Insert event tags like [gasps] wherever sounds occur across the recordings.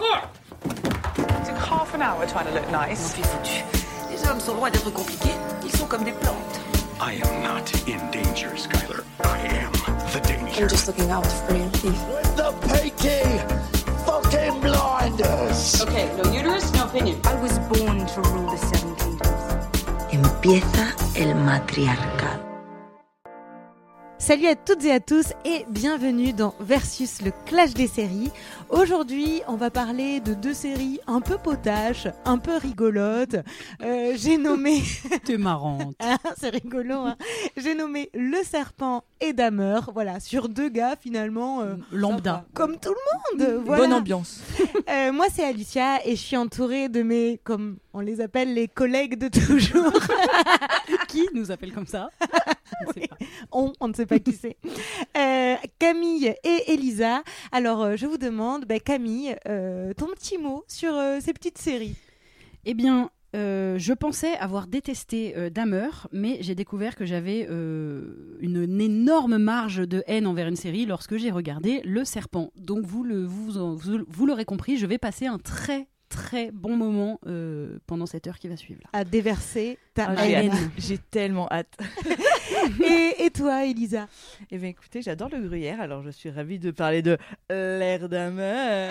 court Took half an hour trying to look nice. suis foutu. Les hommes sont loin d'être compliqués. Ils sont comme des plantes. I am not in danger, Skylar. I am the danger. I'm just looking out for you. The Peaky fucking blinders. Okay, no uterus, no opinion. I was born to rule the Seven Kingdoms. Empieza el matriarcado. Salut à toutes et à tous et bienvenue dans Versus le clash des séries. Aujourd'hui, on va parler de deux séries un peu potaches, un peu rigolotes. Euh, J'ai nommé, [laughs] T'es marrante. Ah, [laughs] c'est rigolo, hein. J'ai nommé Le Serpent et Damer. Voilà, sur deux gars finalement. euh, Lambda. comme tout le monde. Voilà. Bonne ambiance. [laughs] Euh, moi, c'est Alicia et je suis entourée de mes, comme on les appelle, les collègues de toujours. [laughs] [laughs] Qui nous appelle comme ça? [laughs] On, on ne sait pas qui c'est. Euh, Camille et Elisa. Alors, euh, je vous demande, bah, Camille, euh, ton petit mot sur ces petites séries. Eh bien, euh, je pensais avoir détesté euh, Dahmer, mais j'ai découvert que j'avais euh, une, une énorme marge de haine envers une série lorsque j'ai regardé Le Serpent. Donc, vous le- vous, vous, vous l'aurez compris, je vais passer un très très bon moment euh, pendant cette heure qui va suivre. Là. À déverser ta Ah, j'ai haine. hâte. J'ai tellement hâte. [laughs] et, et toi, Elisa? Eh bien, écoutez, j'adore le gruyère, alors je suis ravie de parler de l'air. [laughs] Voilà.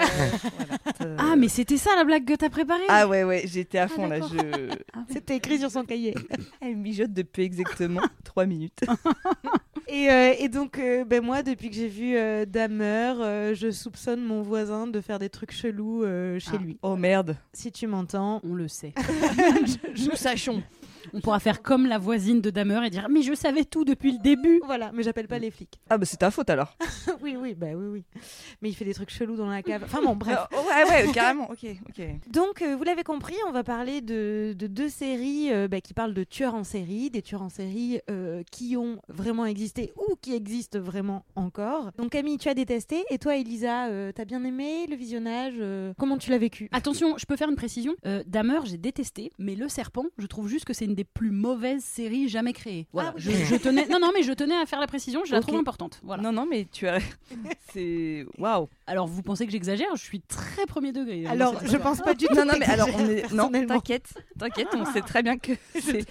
Euh, Ah, mais c'était ça la blague que t'as préparée? Ah ouais, ouais, j'étais à Ah, fond là. Je... [laughs] C'était écrit sur son cahier. Elle mijote depuis exactement 3 minutes. Et, euh, et donc, euh, ben moi, depuis que j'ai vu euh, euh, je soupçonne mon voisin de faire des trucs chelous euh, chez Ah. lui. Oh merde. Si tu m'entends, On le sait. [laughs] Nous sachons. On [laughs] pourra faire comme la voisine de Dahmer et dire Mais je savais tout depuis le début voilà, mais j'appelle pas les flics. Ah bah c'est ta faute alors. [laughs] oui, oui, bah oui, oui. Mais il fait des trucs chelous dans la cave. Enfin bon, bref. Oh, ouais, ouais, carrément. Ok, ok. [laughs] Donc, euh, vous l'avez compris, on va parler de, de deux séries euh, bah, qui parlent de tueurs en série, des tueurs en série euh, qui ont vraiment existé ou qui existent vraiment encore. Donc, Camille, tu as détesté, et toi, Elisa, euh, t'as bien aimé le visionnage euh, Comment tu l'as vécu? Attention, je peux faire une précision. Euh, Dahmer, j'ai détesté, mais Le Serpent, je trouve juste que c'est une des plus mauvaises séries jamais créées. Voilà. Ah oui. je, je tenais, non, non, mais je tenais à faire la précision. Je la trouve importante. Voilà. Non, non, mais tu as. [laughs] C'est. Waouh. Alors, vous pensez que j'exagère Je suis très premier degré. hein, Alors, je pense pas du tout. Non, non, mais alors, on t'exagères, est. Non, t'inquiète, t'inquiète, on sait très bien que [laughs] c'est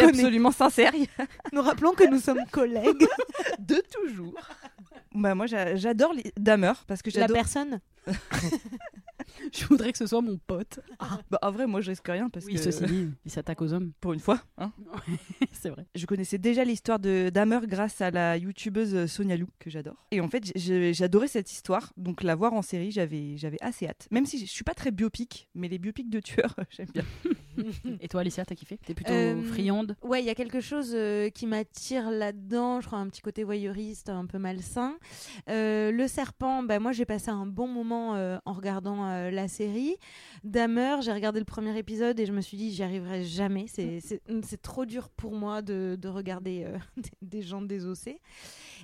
absolument sincère. [laughs] Nous rappelons que nous sommes collègues. De toujours. Bah, moi, j'a- j'adore les Dahmer parce que La j'adore. personne [laughs] Je voudrais que ce soit mon pote. Bah, en vrai, moi, je risque rien parce Oui, que. ceci dit, [laughs] il s'attaque aux hommes. Pour une fois, hein. [laughs] c'est vrai. Je connaissais déjà l'histoire de Dahmer grâce à la youtubeuse euh, Sonia Lou, que j'adore. Et en fait, j'adorais cette histoire, donc la voir en série, j'avais assez hâte. Même si je suis pas très biopic, mais les biopics de tueurs, j'aime bien. Et toi, Alicia, t'as kiffé? T'es plutôt Euh, friande? Ouais, il y a quelque chose euh, qui m'attire là-dedans. Je crois un petit côté voyeuriste, un peu malsain. Euh, le serpent, bah, moi j'ai passé un bon moment en regardant la série. Dahmer, j'ai regardé le premier épisode et je me suis dit j'y arriverai jamais. C'est- c'est trop dur pour moi de, de regarder des, [laughs] des gens désossés.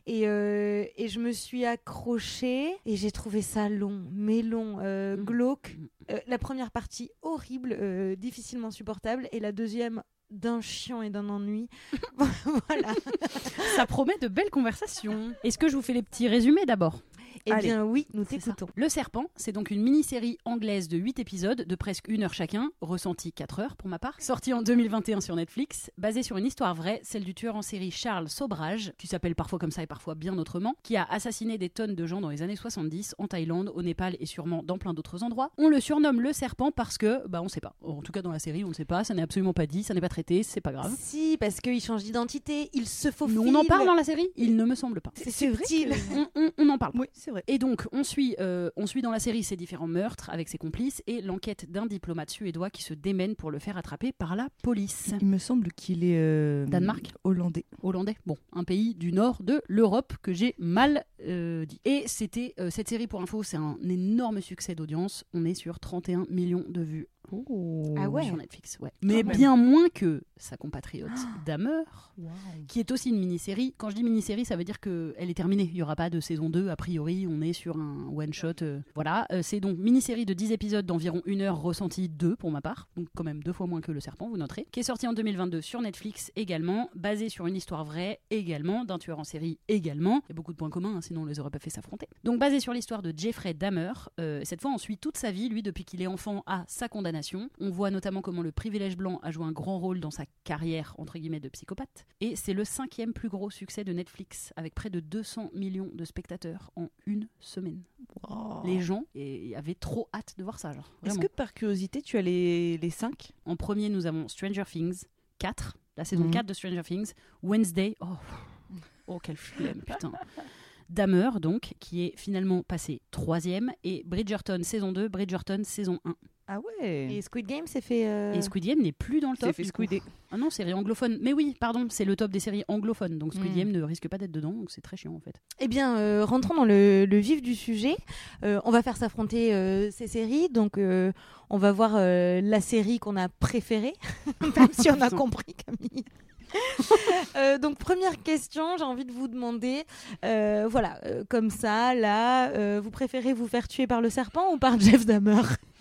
Et, euh, et je me suis accrochée et j'ai trouvé ça long, mais long, euh, Mhm. glauque. Euh, la première partie horrible, difficilement supportable, et la deuxième d'un chiant et d'un ennui. [laughs] voilà. Ça promet de belles conversations. Est-ce que je vous fais les petits résumés d'abord? Eh Allez. bien oui, nous t'écoutons. Le Serpent, c'est donc une mini-série anglaise de 8 épisodes de presque une heure chacun, ressenti 4 heures pour ma part, sortie en 2021 sur Netflix, basée sur une histoire vraie, celle du tueur en série Charles Sobrage, qui s'appelle parfois comme ça et parfois bien autrement, qui a assassiné des tonnes de gens dans les années 70 en Thaïlande, au Népal et sûrement dans plein d'autres endroits. On le surnomme le Serpent parce que, bah on sait pas. En tout cas dans la série, on ne sait pas, ça n'est absolument pas dit, ça n'est pas traité, c'est pas grave. Si, parce qu'il change d'identité, il se faufile. Nous, on en parle dans la série? Il ne me semble pas. C'est subtil. On, on- on en parle. Oui, c'est vrai. Et donc, on suit, euh, on suit dans la série ces différents meurtres avec ses complices et l'enquête d'un diplomate suédois qui se démène pour le faire attraper par la police. Il me semble qu'il est. euh, Danemark Hollandais. Hollandais, bon, un pays du nord de l'Europe que j'ai mal euh, dit. Et c'était cette série pour info, c'est un énorme succès d'audience. On est sur 31 millions de vues Ah ouais. sur Netflix. Ouais. Mais bien moins que sa compatriote Dahmer, qui est aussi une mini-série. Quand je dis mini-série, ça veut dire qu'elle est terminée. Il n'y aura pas de saison 2. A priori, on est sur un one-shot. euh, voilà. Euh, c'est donc mini-série de 10 épisodes d'environ une heure, ressenti 2 pour ma part. Donc quand même deux fois moins que Le Serpent, vous noterez. Qui est sorti en 2022 sur Netflix également. Basé sur une histoire vraie également. D'un tueur en série également. Il y a beaucoup de points communs, hein, sinon on les aurait pas fait s'affronter. Donc basé sur l'histoire de Jeffrey Dahmer. Euh, cette fois, on suit toute sa vie, lui, depuis qu'il est enfant à sa condamnation. On voit notamment comment le privilège blanc a joué un grand rôle dans sa carrière, entre guillemets, de psychopathe. Et c'est le cinquième plus gros succès de Netflix, avec près de 200 millions de spectateurs en une semaine. Les gens avaient trop hâte de voir ça. Est-ce que par curiosité, tu as les, les 5 En premier, nous avons Stranger Things 4, la saison Mhm. 4 de Stranger Things. Wednesday, oh, [laughs] oh quelle flemme, putain. Dahmer, donc, qui est finalement passé troisième. Et Bridgerton saison 2, Bridgerton saison 1. Ah ouais Et Squid Game s'est fait. euh, Et Squid Game n'est plus dans le top. Fait squidder. Ah non, série anglophone. Mais oui, pardon, c'est le top des séries anglophones. Donc Squid Mm. Game ne risque pas d'être dedans, donc c'est très chiant en fait. Eh bien, euh, rentrons dans le, le vif du sujet. Euh, on va faire s'affronter euh, ces séries. Donc, euh, on va voir euh, la série qu'on a préférée, [laughs] même si on a compris, Camille. Euh, donc première question, j'ai envie de vous demander, euh, voilà, euh, comme ça, là, euh, vous préférez vous faire tuer par le serpent ou par Jeff Dahmer?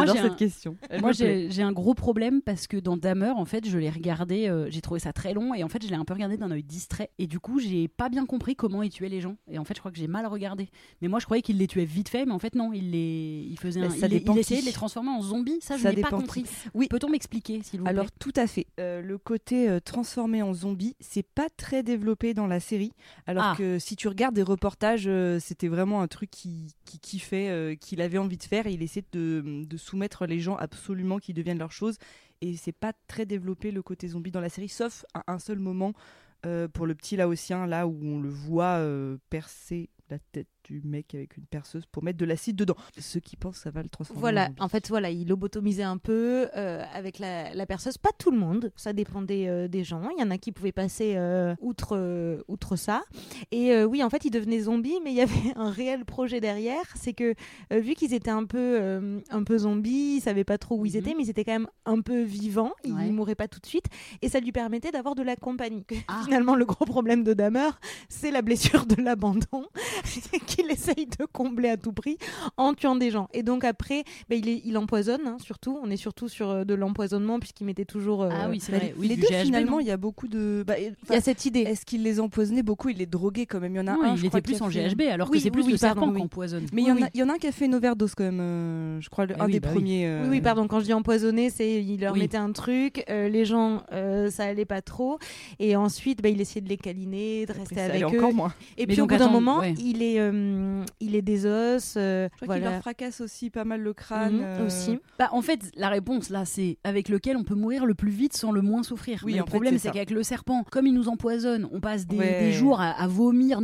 J'adore j'ai cette un- question. Elle [laughs] Moi, j'ai un gros problème parce que dans Dahmer, en fait, je l'ai regardé, euh, j'ai trouvé ça très long et en fait, je l'ai un peu regardé d'un œil distrait. Et du coup, j'ai pas bien compris comment il tuait les gens. Et en fait, je crois que j'ai mal regardé. Mais moi, je croyais qu'il les tuait vite fait, mais en fait, non, il les, il faisait, Bah, un- ça il, il essayait de les transformer en zombies. Ça, je Ça n'ai pas compris. Oui. Peut-on m'expliquer, s'il vous Alors plaît? tout à fait. Euh, le côté euh, transformé en zombie, c'est pas très développé dans la série. Alors Ah. que si tu regardes des reportages, euh, c'était vraiment un truc qui, qui kiffait, qu'il avait envie de faire. Et il essaie de, de soumettre les gens absolument qui deviennent leur chose. Et c'est pas très développé le côté zombie dans la série, sauf à un seul moment euh, pour le petit laotien, là où on le voit euh, percer la tête du mec avec une perceuse pour mettre de l'acide dedans. Ceux qui pensent que ça va le transformer Voilà, en fait, voilà, il lobotomisait un peu euh, avec la, la perceuse. Pas tout le monde, ça dépendait euh, des gens. Il y en a qui pouvaient passer euh, outre, outre ça. Et oui, en fait, ils devenaient zombies, mais il y avait [laughs] un réel projet derrière. C'est que vu qu'ils étaient un peu, un peu zombies, ils savaient pas trop où ils Mhm. étaient, mais ils étaient quand même un peu vivants. Ils Ouais. mouraient pas tout de suite, et ça lui permettait d'avoir de la compagnie. [laughs] Ah. Finalement, le gros problème de Dahmer, c'est la blessure de l'abandon [laughs] qu'il essaye de combler à tout prix en tuant des gens. Et donc après, bah, il, est- il empoisonne, hein, surtout. On est surtout sur euh, de l'empoisonnement puisqu'il mettait toujours. euh, Ah oui, c'est Bah, vrai. Oui, les deux, GHB, finalement, il y a beaucoup de. bah, Il y a cette idée. Est-ce qu'il les empoisonnait beaucoup? Il les droguait quand même. Il y en a un. il je crois, était plus en fait- GHB, alors Oui, que c'est plus oui, le pardon, serpent oui. qui empoisonne. Mais il y, en Oui, a, il y en a un qui a fait une overdose quand même. euh, je crois le- Ah un oui, des bah oui. premiers. euh, Oui, oui, pardon. Quand je dis empoisonner, c'est il leur Oui. mettait un truc, les gens, ça allait pas trop, et ensuite, il essayait de les câliner, de après, rester ça avec allait eux. encore moins. Et puis au bout d'un moment. Il est, euh, il est des os. euh, Je crois qu'il leur fracasse aussi pas mal le crâne. Mhm, euh, aussi. Bah, en fait, la réponse là, c'est avec lequel on peut mourir le plus vite sans le moins souffrir. Oui, Mais le problème, c'est qu'avec le serpent, comme il nous empoisonne, on passe des, Ouais. des jours à, à vomir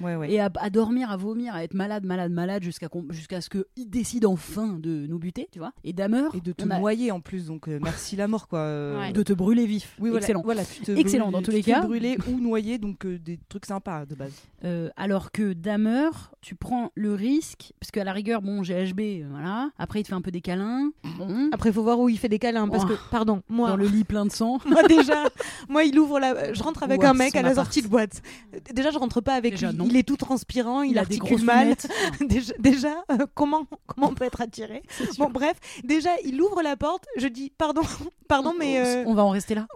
Ouais, ouais. et à, à dormir, à vomir, à être malade, malade, malade jusqu'à jusqu'à ce qu'il décide enfin de nous buter, tu vois. Et Dahmer, Et de te a- noyer en plus, donc euh, merci la mort quoi. euh, Ouais. de te brûler vif. Oui, voilà, Excellent. Voilà, tu te Excellent, brûles- dans tous tu les cas. brûler ou noyer, donc euh, des trucs sympas de base. Euh, alors que Dahmer, tu prends le risque, parce qu'à la rigueur, bon, GHB, euh, voilà. Après, il te fait un peu des câlins. Bon. Après, il faut voir où il fait des câlins, parce Oh. que, pardon, moi, Dans le lit plein de sang. [laughs] moi déjà, moi il ouvre la, je rentre avec un mec à la sortie de boîte. Déjà, je rentre pas avec Déjà, lui. non. Il est tout transpirant, il, Il a des articule mal. [laughs] déjà, déjà, euh, comment, comment on peut être attiré [laughs] Bon, bref, déjà, il ouvre la porte. Je dis, pardon, pardon, mais euh, On va en rester là.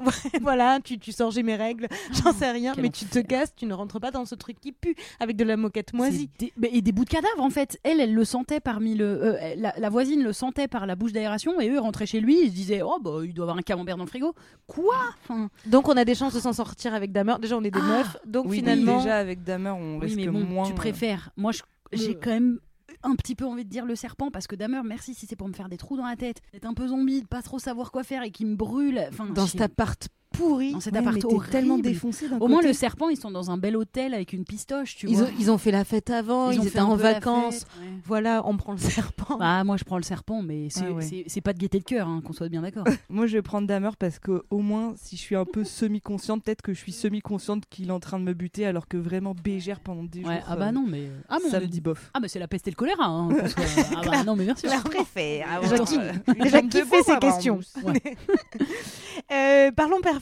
voilà, tu, tu sors j'ai mes règles, j'en sais rien, mais tu te casses, tu ne rentres pas dans ce truc qui pue avec de la moquette moisie. Des- mais- et des bouts de cadavres en fait. Elle, elle le sentait parmi le. euh, la, la voisine le sentait par la bouche d'aération et eux rentraient chez lui. Ils se disaient Oh bah il doit avoir un camembert dans le frigo. Quoi? Enfin, Donc, on a des chances de s'en sortir avec Dahmer. Déjà, on est des Ah, meufs, donc Oui, finalement. déjà avec Dahmer, on Oui, risque mais bon, moins. tu préfères. Moi, j'ai Euh. quand même un petit peu envie de dire le serpent parce que Dahmer, merci si c'est pour me faire des trous dans la tête, d'être un peu zombie, de pas trop savoir quoi faire et qui me brûle. Enfin, dans cet appart pourri. dans cet Ouais, appart tellement défoncé d'un Au moins, le serpent, ils sont dans un bel hôtel avec une pistoche, tu Ils vois. ont, ils ont fait la fête avant, ils, étaient en la vacances. fête, ouais. Voilà, on prend le serpent. Bah, moi, je prends le serpent, mais c'est Ah ouais. pas de gaieté de cœur, hein, qu'on soit bien d'accord. [laughs] Moi, je vais prendre Damer parce que au moins, si je suis un peu semi-consciente, peut-être que je suis semi-consciente qu'il est en train de me buter, alors que vraiment bégère pendant des Ouais, jours. ah bah euh, non, mais. Ah, mais on ça me dit bof. Ah, bah c'est la peste et le choléra. Hein, soit- [laughs] Ah, bah non, mais bien sûr. Je préfère. Déjà fait [laughs] ces questions Euh, Parlons performance.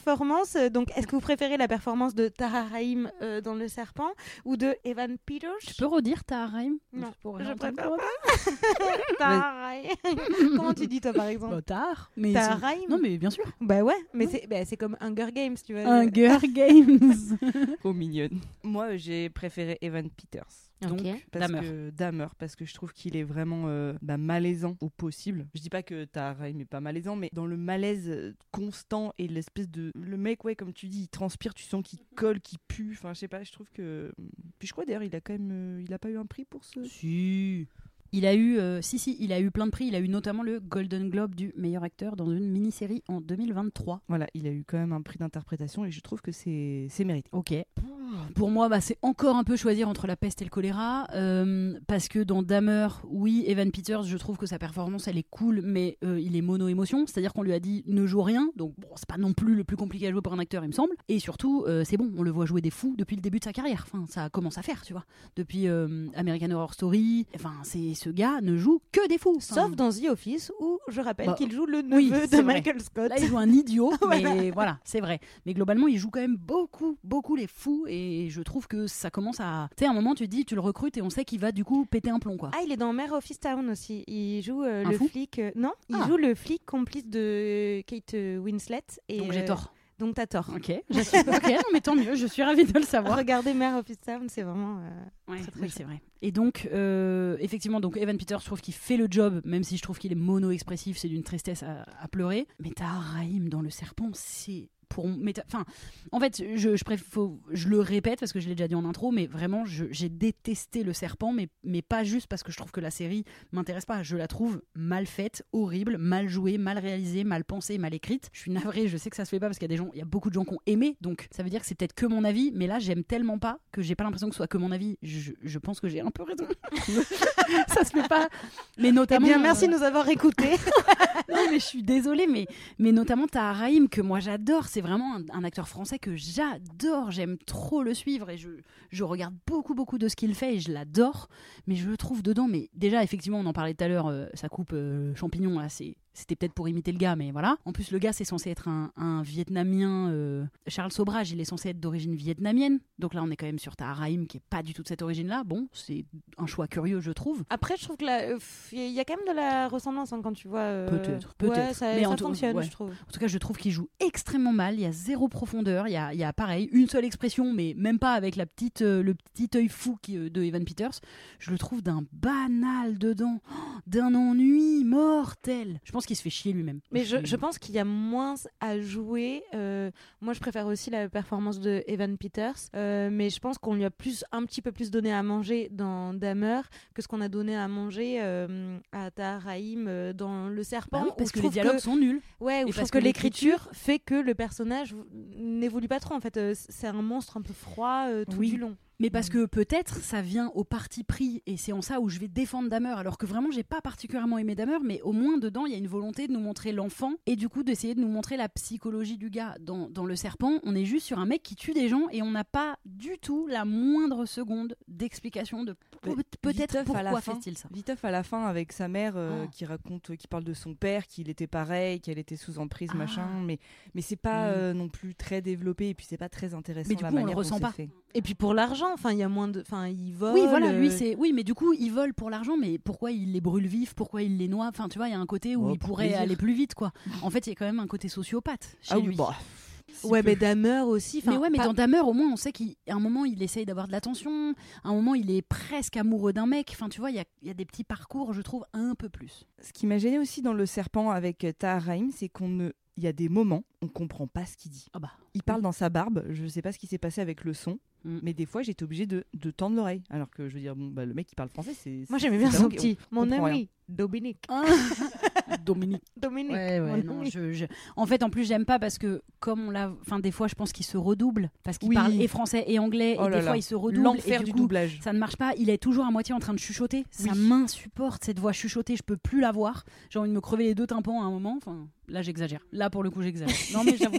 Euh, Donc, est-ce que vous préférez la performance de Tara Rahim euh, dans Le Serpent ou de Evan Peters? Tu peux redire ta Raim Non, je j'entends préfère pas. [laughs] [laughs] Tara. [laughs] Comment tu dis toi par exemple? Bah. Mais Tara Rahim Non, mais bien sûr. Bah ouais, mais c'est bah, c'est comme Hunger Games, tu vois. Hunger Games. Trop mignonne. Moi, j'ai préféré Evan Peters. Donc, Ok. Parce Damer. que Damer, parce que je trouve qu'il est vraiment euh, bah, malaisant au possible. Je dis pas que Tahara n'est pas malaisant, mais dans le malaise euh, constant et l'espèce de le mec, ouais, comme tu dis, il transpire, tu sens qu'il colle, qu'il pue. Enfin, je sais pas, je trouve que. Puis je crois d'ailleurs, il a quand même, euh, il a pas eu un prix pour ce. Si. Il a eu, euh, si si, il a eu plein de prix. Il a eu notamment le Golden Globe du meilleur acteur dans une mini-série en 2023. Voilà, il a eu quand même un prix d'interprétation et je trouve que c'est c'est mérité. Ok. Pour moi, bah, c'est encore un peu choisir entre la peste et le choléra. euh, parce que dans Dahmer, oui, Evan Peters, je trouve que sa performance, elle est cool, mais euh, il est mono-émotion. C'est-à-dire qu'on lui a dit ne joue rien. Donc, bon, c'est pas non plus le plus compliqué à jouer pour un acteur, il me semble. Et surtout, c'est bon, on le voit jouer des fous depuis le début de sa carrière. Enfin, ça commence à faire, tu vois. Depuis American Horror Story. Enfin, c'est ce gars ne joue que des fous. Sauf dans The Office où je rappelle Bah, qu'il joue le neveu de vrai. Michael Scott. Là, il joue un idiot, [laughs] mais voilà, c'est vrai. Mais globalement, il joue quand même beaucoup, beaucoup les fous, et je trouve que ça commence à. Tu sais, à un moment, tu te dis, tu le recrutes et on sait qu'il va du coup péter un plomb, quoi. Ah, il est dans Mare of Town aussi. Il joue euh, le flic. euh, non, il Ah. joue le flic complice de Kate euh, Winslet. Et, Donc j'ai tort. Donc t'as tort. Ok, j'assume. [laughs] ok, non, mais tant mieux, je suis ravie de le savoir. Regardez Mare of Town, c'est vraiment. euh, Ouais, Très, très oui, c'est vrai. Et donc, euh, effectivement, donc Evan Peters, je trouve qu'il fait le job, même si je trouve qu'il est mono-expressif, c'est d'une tristesse à, à pleurer. Mais Tahar Rahim dans Le Serpent, c'est pour t'as- enfin en fait je je, préf- faut- je le répète parce que je l'ai déjà dit en intro mais vraiment je- j'ai détesté le serpent mais mais pas juste parce que je trouve que la série m'intéresse pas je la trouve mal faite horrible mal jouée mal réalisée mal pensée mal écrite je suis navrée je sais que ça se fait pas parce qu'il y a des gens il y a beaucoup de gens qui ont aimé donc ça veut dire que c'est peut-être que mon avis mais là j'aime tellement pas que j'ai pas l'impression que ce soit que mon avis je, je pense que j'ai un peu raison [laughs] ça se fait pas mais Eh notamment bien, merci euh, de nous avoir écoutés. [laughs] non, mais je suis désolée, mais, mais notamment Tahar Rahim, que moi j'adore. C'est vraiment un, acteur français que j'adore. J'aime trop le suivre et je, je regarde beaucoup, beaucoup de ce qu'il fait et je l'adore. Mais je le trouve dedans. Mais déjà, effectivement, on en parlait tout à l'heure, euh, sa coupe euh, champignon, là, c'est. C'était peut-être pour imiter le gars, mais voilà. En plus, le gars, c'est censé être un, un Vietnamien. euh, Charles Sobrage, il est censé être d'origine vietnamienne. Donc là, on est quand même sur Tahar Rahim, qui est pas du tout de cette origine-là. Bon, c'est un choix curieux, je trouve. Après, je trouve que euh, il y a quand même de la ressemblance hein, quand tu vois. euh, Peut-être, Ouais, peut-être. ça, Mais ça en fonctionne, ouais. je trouve. En tout cas, je trouve qu'il joue extrêmement mal. Il y a zéro profondeur. Il y a, il y a pareil, une seule expression, mais même pas avec la petite, euh, le petit œil fou qui, de Evan Peters. Je le trouve d'un banal dedans, oh, [gasps] d'un ennui mortel. Je pense qu'il se fait chier lui-même. Mais je, je pense qu'il y a moins à jouer. euh, moi, je préfère aussi la performance de Evan Peters, euh, mais je pense qu'on lui a plus, un petit peu plus donné à manger dans Dahmer que ce qu'on a donné à manger euh, à Tahar euh, dans Le Serpent. Bah oui, parce que les dialogues sont nuls. Ouais, je parce trouve que que l'écriture fait que le personnage n'évolue pas trop. En fait, Euh, c'est un monstre un peu froid euh, tout Oui. du long. Mais parce que peut-être ça vient au parti pris et c'est en ça où je vais défendre Dahmer alors que vraiment j'ai pas particulièrement aimé Dahmer mais au moins dedans il y a une volonté de nous montrer l'enfant et du coup d'essayer de nous montrer la psychologie du gars dans, dans le serpent on est juste sur un mec qui tue des gens et on n'a pas du tout la moindre seconde d'explication de peut-être pourquoi fait-il ça Viteuf à la fin avec sa mère euh, Oh. qui raconte, qui parle de son père, qu'il était pareil, qu'elle était sous emprise, Ah. machin. Mais mais c'est pas Mm. euh, non plus très développé et puis c'est pas très intéressant Mais du la coup, on le manière ressent pas. fait. Et puis pour l'argent, enfin, il y a moins de, enfin, il vole. oui voilà lui euh, c'est oui mais du coup il vole pour l'argent mais pourquoi il les brûle vifs pourquoi il les noie enfin tu vois il y a un côté où Oh, il pour pourrait plaisir. aller plus vite quoi [laughs] en fait il y a quand même un côté sociopathe chez Ah lui oui, bah, si Ouais, peu. mais Dahmer aussi. Mais ouais, mais pas- dans Dahmer, au moins, on sait qu'à un moment, il essaye d'avoir de l'attention. À un moment, il est presque amoureux d'un mec. Enfin, tu vois, il y a, il y a des petits parcours, je trouve, un peu plus. Ce qui m'a gêné aussi dans le serpent avec Tahar Rahim, c'est qu'on ne, il y a des moments, on comprend pas ce qu'il dit. Ah bah. Il parle dans sa barbe, je sais pas ce qui s'est passé avec le son, Mm. mais des fois j'étais obligée de, de tendre l'oreille. Alors que je veux dire, bon, bah, le mec qui parle français, c'est. Moi, j'aimais bien son petit. on Mon ami. Dominique. Ah. [laughs] Dominique. Dominique. Ouais, ouais, mon non, ami. je, je- En fait, en plus, j'aime pas parce que, comme on l'a. Enfin, des fois, je pense qu'il se redouble. Parce qu'il Oui. parle et français et anglais. Oh et là des fois, là. il se redouble. L'enfer et du coup, doublage. Ça ne marche pas. Il est toujours à moitié en train de chuchoter. Ça Oui. m'insupporte, cette voix chuchotée. Je peux plus la voir. J'ai envie de me crever les deux tympans à un moment. Enfin, là, j'exagère. Là, pour le coup, j'exagère. Non, mais j'avoue.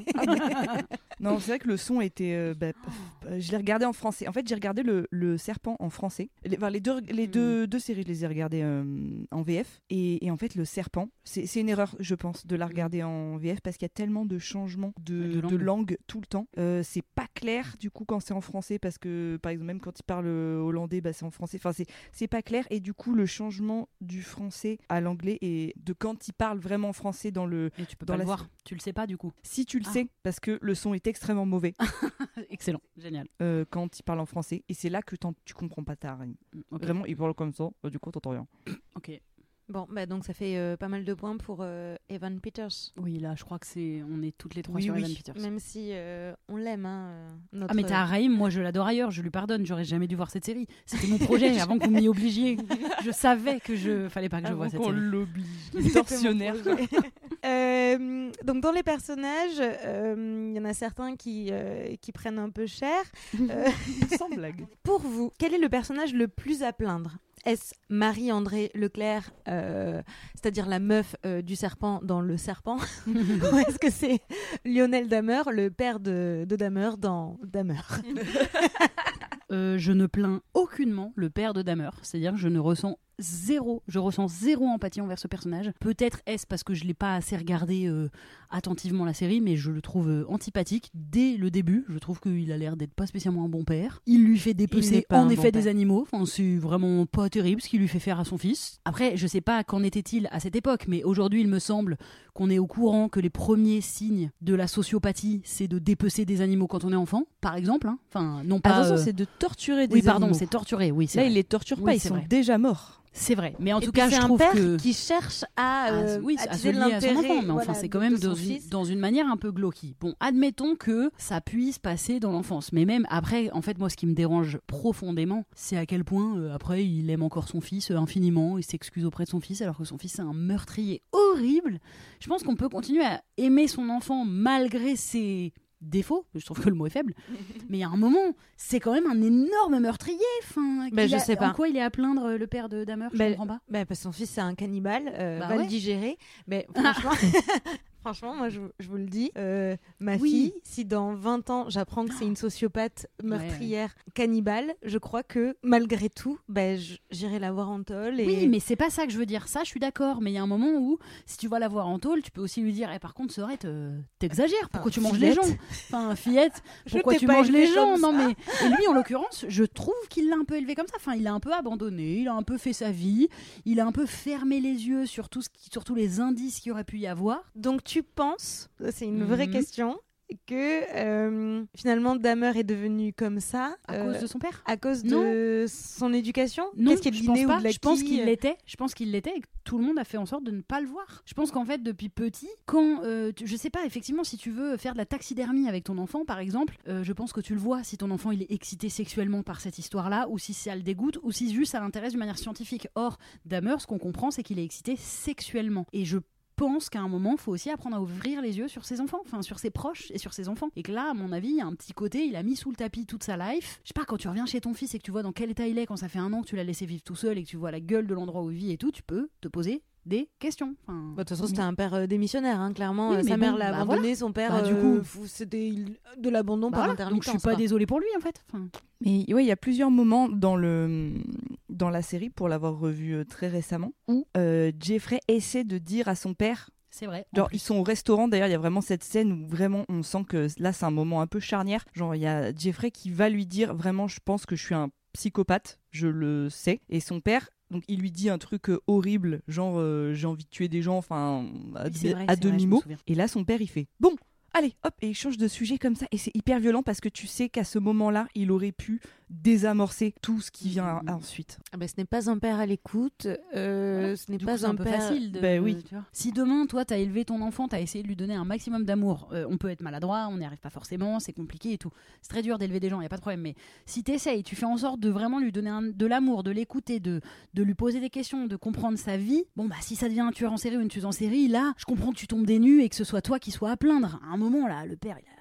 Non, c'est vrai que le son était. euh, bah, pff, euh, je l'ai regardé en français. En fait, j'ai regardé le, le Serpent en français. Les, enfin, les deux, les Hmm. deux, deux séries, je les ai regardées euh, en VF. Et, et en fait, le Serpent, c'est c'est une erreur, je pense, de la regarder en VF parce qu'il y a tellement de changements de, Hmm. Ouais, de de langue. langue. tout le temps. Euh, c'est pas clair, du coup, quand c'est en français parce que, par exemple, même quand il parle hollandais, bah, c'est en français. Enfin, c'est- c'est pas clair. Et du coup, le changement du français à l'anglais et de quand il parle vraiment français dans le. Et tu peux Dans pas le la voir. Tu le sais pas, du coup. Si tu le Ah. sais, parce que le son est extrêmement mauvais. [laughs] Excellent. Génial. euh, quand il parle en français et c'est là que tu comprends pas ta rime. Mm. Vraiment, il parle comme ça, bah, du coup t'entends rien. [coughs] Ok. Bon, bah donc ça fait euh, pas mal de points pour euh, Evan Peters. Oui, là, je crois que c'est. On est toutes les trois Oui, sur oui. Evan Peters. Même si euh, on l'aime, hein, euh, notre... Ah mais t'as Raïm, moi je l'adore ailleurs, je lui pardonne, j'aurais jamais dû voir cette série. C'était mon projet [laughs] avant que vous m'y obligiez. Je savais que je fallait pas que je Avant vois cette qu'on série. l'oblige. Mon Tortionnaire. projet. Euh, donc dans les personnages, euh, il y en a certains qui, euh, qui prennent un peu cher. [laughs] Euh, Sans blague. [laughs] pour vous, quel est le personnage le plus à plaindre? Est-ce Marie-André Leclerc, euh, c'est-à-dire la meuf euh, du serpent dans Le Serpent? [laughs] Ou est-ce que c'est Lionel Damer, le père de, de Damer dans Damer? Euh, je ne plains aucunement le père de Damer, c'est-à-dire que je ne ressens zéro, je ressens zéro empathie envers ce personnage. Peut-être est-ce parce que je l'ai pas assez regardé euh, attentivement la série, mais je le trouve euh, antipathique dès le début. Je trouve qu'il a l'air d'être pas spécialement un bon père. Il lui fait dépecer en effet bon des animaux. Enfin, c'est vraiment pas terrible ce qu'il lui fait faire à son fils. Après, je sais pas qu'en était-il à cette époque, mais aujourd'hui, il me semble qu'on est au courant que les premiers signes de la sociopathie, c'est de dépecer des animaux quand on est enfant, par exemple. hein. Enfin, non pas. Attention, euh, c'est de torturer des oui, pardon, animaux. c'est torturé. Oui, Là, vrai. il les torture Oui, pas, ils sont vrai. déjà morts. C'est vrai. Mais en Et tout cas, c'est je un trouve père que qui cherche à, Ah, euh, oui, à se lier à son enfant, mais enfin, c'est quand même dans une manière un peu glauque. Bon, admettons que ça puisse passer dans l'enfance, mais même après, en fait, moi, ce qui me dérange profondément, c'est à quel point, euh, après, il aime encore son fils euh, infiniment, il s'excuse auprès de son fils, alors que son fils est un meurtrier horrible. Je pense qu'on peut continuer à aimer son enfant malgré ses défauts, je trouve que le mot est faible, [laughs] mais il y a un moment, c'est quand même un énorme meurtrier. Enfin, Ben, qu'il je a- sais pas. En quoi il est à plaindre le père de Damer Je Ben, comprends pas. Bah, parce que son fils c'est un cannibale, euh, Bah ouais. le digérer. Mais [laughs] franchement, franchement, moi je, je vous le dis, euh, ma Oui. fille, si dans 20 ans j'apprends que c'est une sociopathe meurtrière cannibale, je crois que malgré tout, j- j'irai la voir en tôle. Et... Oui, mais c'est pas ça que je veux dire. Ça, je suis d'accord. Mais il y a un moment où, si tu vas la voir en tôle, tu peux aussi lui dire Eh, par contre, Sorette, euh, t'exagères. Pourquoi Ah, tu manges les gens? Enfin, fillette, [laughs] pourquoi tu manges les gens? Non, mais. Et lui, en l'occurrence, je trouve qu'il l'a un peu élevé comme ça. Enfin, il a un peu abandonné, il a un peu fait sa vie, il a un peu fermé les yeux sur, tout ce qui, sur tous les indices qu'il aurait pu y avoir. Donc tu penses, c'est une vraie Mhm. question, que euh, finalement Damer est devenu comme ça À euh, cause de son père à cause de son éducation? Non, Qu'est-ce je pense pas. Je qu'il l'était. Je pense qu'il l'était et que tout le monde a fait en sorte de ne pas le voir. Je pense qu'en fait, depuis petit, quand euh, tu- je sais pas, effectivement, si tu veux faire de la taxidermie avec ton enfant, par exemple, euh, je pense que tu le vois si ton enfant il est excité sexuellement par cette histoire-là, ou si ça le dégoûte, ou si juste ça l'intéresse d'une manière scientifique. Or, Damer, ce qu'on comprend, c'est qu'il est excité sexuellement. Et je pense qu'à un moment, il faut aussi apprendre à ouvrir les yeux sur ses enfants, enfin sur ses proches et sur ses enfants. Et que là, à mon avis, il y a un petit côté, il a mis sous le tapis toute sa life. Je sais pas, quand tu reviens chez ton fils et que tu vois dans quel état il est, quand ça fait un an que tu l'as laissé vivre tout seul et que tu vois la gueule de l'endroit où il vit et tout, tu peux te poser des questions. Enfin, Bah, De toute façon, c'était un père euh, démissionnaire, hein, clairement. Oui, Euh, sa mère bon, l'a bah abandonné, son père, Bah, du euh, coup- c'était de l'abandon bah par voilà. intermittence. Donc je suis pas quoi. désolée pour lui en fait. Enfin, Mais ouais, il y a plusieurs moments dans, le, dans la série, pour l'avoir revu euh, très récemment, où euh, Jeffrey essaie de dire à son père c'est vrai. Genre, ils sont au restaurant. D'ailleurs, il y a vraiment cette scène où vraiment on sent que là, c'est un moment un peu charnière. Genre, il y a Jeffrey qui va lui dire vraiment, je pense que je suis un psychopathe, je le sais. Et son père, donc, il lui dit un truc euh, horrible, genre, euh, j'ai envie de tuer des gens, enfin, à, Oui, à demi-mot. Et là, son père, il fait Bon, allez, hop, et il change de sujet comme ça. Et c'est hyper violent parce que tu sais qu'à ce moment-là, il aurait pu désamorcer tout ce qui vient Mm. ensuite. Ah bah, ce n'est pas un père à l'écoute. euh, ce n'est coup, pas un, un peu père. facile. De, Ben oui. tu vois. Si demain, toi, t'as élevé ton enfant, t'as essayé de lui donner un maximum d'amour, euh, on peut être maladroit, on n'y arrive pas forcément, c'est compliqué et tout. C'est très dur d'élever des gens, il y a pas de problème. Mais si t'essayes, tu fais en sorte de vraiment lui donner un- de l'amour, de l'écouter, de, de lui poser des questions, de comprendre sa vie. Bon bah si ça devient un tueur en série ou une tueuse en série, là, je comprends que tu tombes des nues et que ce soit toi qui sois à plaindre. À un moment là, le père, il a-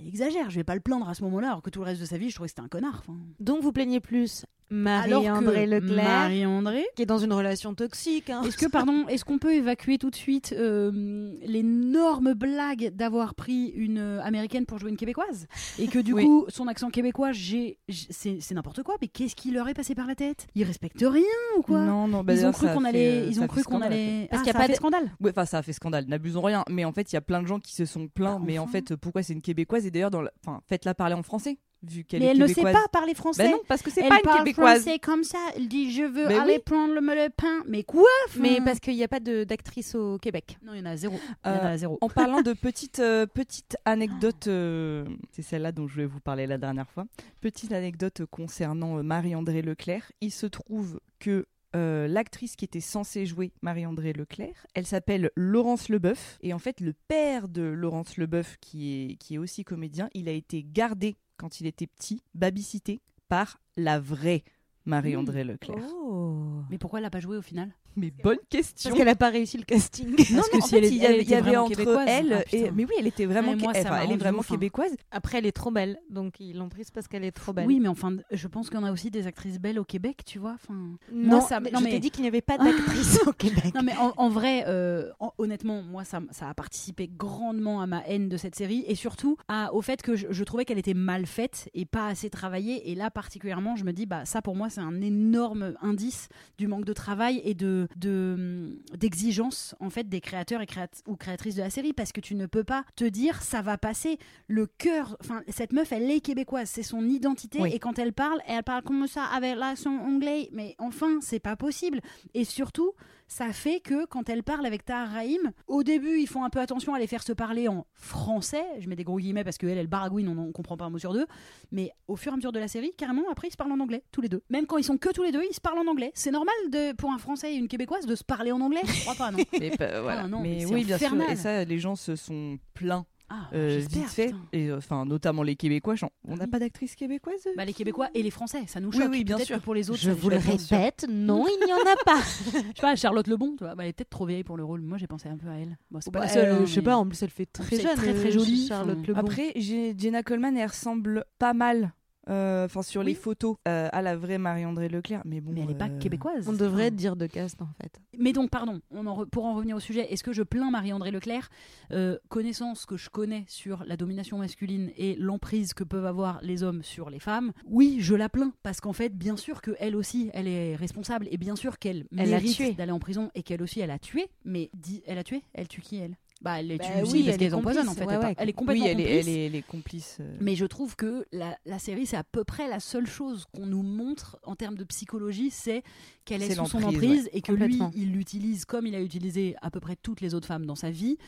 il exagère. Je vais pas le plaindre à ce moment-là, alors que tout le reste de sa vie, je trouvais que c'était un connard. Donc vous plaignez plus Marie-André Leclerc, Marie-André, qui est dans une relation toxique. hein. Est-ce que, pardon, est-ce qu'on peut évacuer tout de suite euh, l'énorme blague d'avoir pris une euh, américaine pour jouer une québécoise? Et que du Oui. coup, son accent québécois, j'ai, c'est, n'importe quoi. Mais qu'est-ce qui leur est passé par la tête? Ils respectent rien ou quoi? Non, non, bah Ils ont cru qu'on allait. euh, Ils ont cru qu'on allait. Parce Ah, qu'il y a pas de- scandale. Enfin, ça a fait scandale, n'abusons rien. Mais en fait, il y a plein de gens qui se sont plaints. Bah, mais en fait, pourquoi c'est une québécoise? Et d'ailleurs, dans la- enfin, faites-la parler en français, vu qu'elle Mais elle ne sait pas parler français. Ben non, parce que c'est elle pas une parle québécoise. français comme ça. Elle dit je veux Ben aller oui. prendre le, le pain. Mais quoi? Mais parce qu'il n'y a pas d'actrice au Québec. non, il y en a zéro. Il y en Euh, a zéro. En parlant de [laughs] petites euh, petites anecdotes, euh, c'est celle-là dont je voulais vous parler la dernière fois. Petite anecdote concernant euh, Marie-André Leclerc. Il se trouve que euh, l'actrice qui était censée jouer Marie-André Leclerc, elle s'appelle Laurence Leboeuf. Et en fait, le père de Laurence Leboeuf, qui est, qui est aussi comédien, il a été gardé quand il était petit, babysité, par la vraie Marie-André Leclerc. Oh. Mais pourquoi elle n'a pas joué au final? Mais bonne question Parce qu'elle n'a pas réussi le casting. non, Parce non, que en si fait, elle est- il y avait, y avait entre elle Ah, et mais oui, elle était vraiment, moi, enfin, elle est vraiment ouf, québécoise. Après, elle est trop belle, donc ils l'ont prise parce qu'elle est trop belle. Oui, mais enfin, je pense en a aussi des actrices belles au Québec, tu vois. Enfin, non, moi, ça- mais non, je mais- t'ai dit qu'il n'y avait pas d'actrice [laughs] au Québec. Non mais en, en vrai, euh, en- honnêtement, moi ça, ça a participé grandement à ma haine de cette série et surtout à, au fait que je, je trouvais qu'elle était mal faite et pas assez travaillée. Et là particulièrement, je me dis bah ça pour moi c'est un énorme indice du manque de travail et de de- d'exigence en fait des créateurs et créat- ou créatrices de la série parce que tu ne peux pas te dire ça va passer le cœur. Enfin cette meuf elle est québécoise, c'est son identité Oui. et quand elle parle, elle parle comme ça avec l'accent anglais. Mais enfin c'est pas possible. Et surtout ça fait que quand elle parle avec Tahar Rahim, au début, ils font un peu attention à les faire se parler en français. Je mets des gros guillemets parce qu'elle, elle baragouine, on ne comprend pas un mot sur deux. Mais au fur et à mesure de la série, carrément, après, ils se parlent en anglais, tous les deux. Même quand ils sont que tous les deux, ils se parlent en anglais. C'est normal de, pour un Français et une Québécoise de se parler en anglais Je crois pas, non [laughs] Mais, pas- voilà. non, mais oui, bien sûr. Et ça, les gens se sont plaints Ah, euh, vite fait. putain. Et euh, enfin, notamment les Québécois. genre, on n'a Oui. pas d'actrice québécoise Bah, les Québécois et les Français, ça nous Oui, choque. oui, bien Peut-être sûr. que pour les autres, Je vous le répète, non, il n'y en a pas. [laughs] Je sais pas, Charlotte Lebon, tu vois, bah, elle est peut-être trop vieille pour le rôle. Moi, j'ai pensé un peu à elle. Bon, c'est pas Bah, la seule, euh, hein, je sais pas, en plus elle fait très jeune, très, très euh, jolie, Charlotte enfin. Lebon. Après, Jenna Coleman, elle ressemble pas mal. Euh, Enfin, sur les photos euh, à la vraie Marie-André Leclerc, mais bon. Mais elle est pas euh, québécoise. on devrait dire de cast en fait. Mais donc, pardon, on en re- pour en revenir au sujet, est-ce que je plains Marie-André Leclerc? Euh, Connaissant ce que je connais sur la domination masculine et l'emprise que peuvent avoir les hommes sur les femmes, oui, je la plains. Parce qu'en fait, bien sûr qu'elle aussi, elle est responsable et bien sûr qu'elle Elle a tué. mérite d'aller en prison et qu'elle aussi, elle a tué. Mais dit, elle a tué? Elle tue qui, elle? Bah, elle les Bah tue oui, aussi parce qu'elles empoisonnent en complice, fait. ouais, elle, ouais. elle est complètement Oui, elle est, complice. elle est, elle est complice. euh. Mais je trouve que la, la série, c'est à peu près la seule chose qu'on nous montre en termes de psychologie, c'est qu'elle est, sous son emprise et que lui, il l'utilise comme il a utilisé à peu près toutes les autres femmes dans sa vie.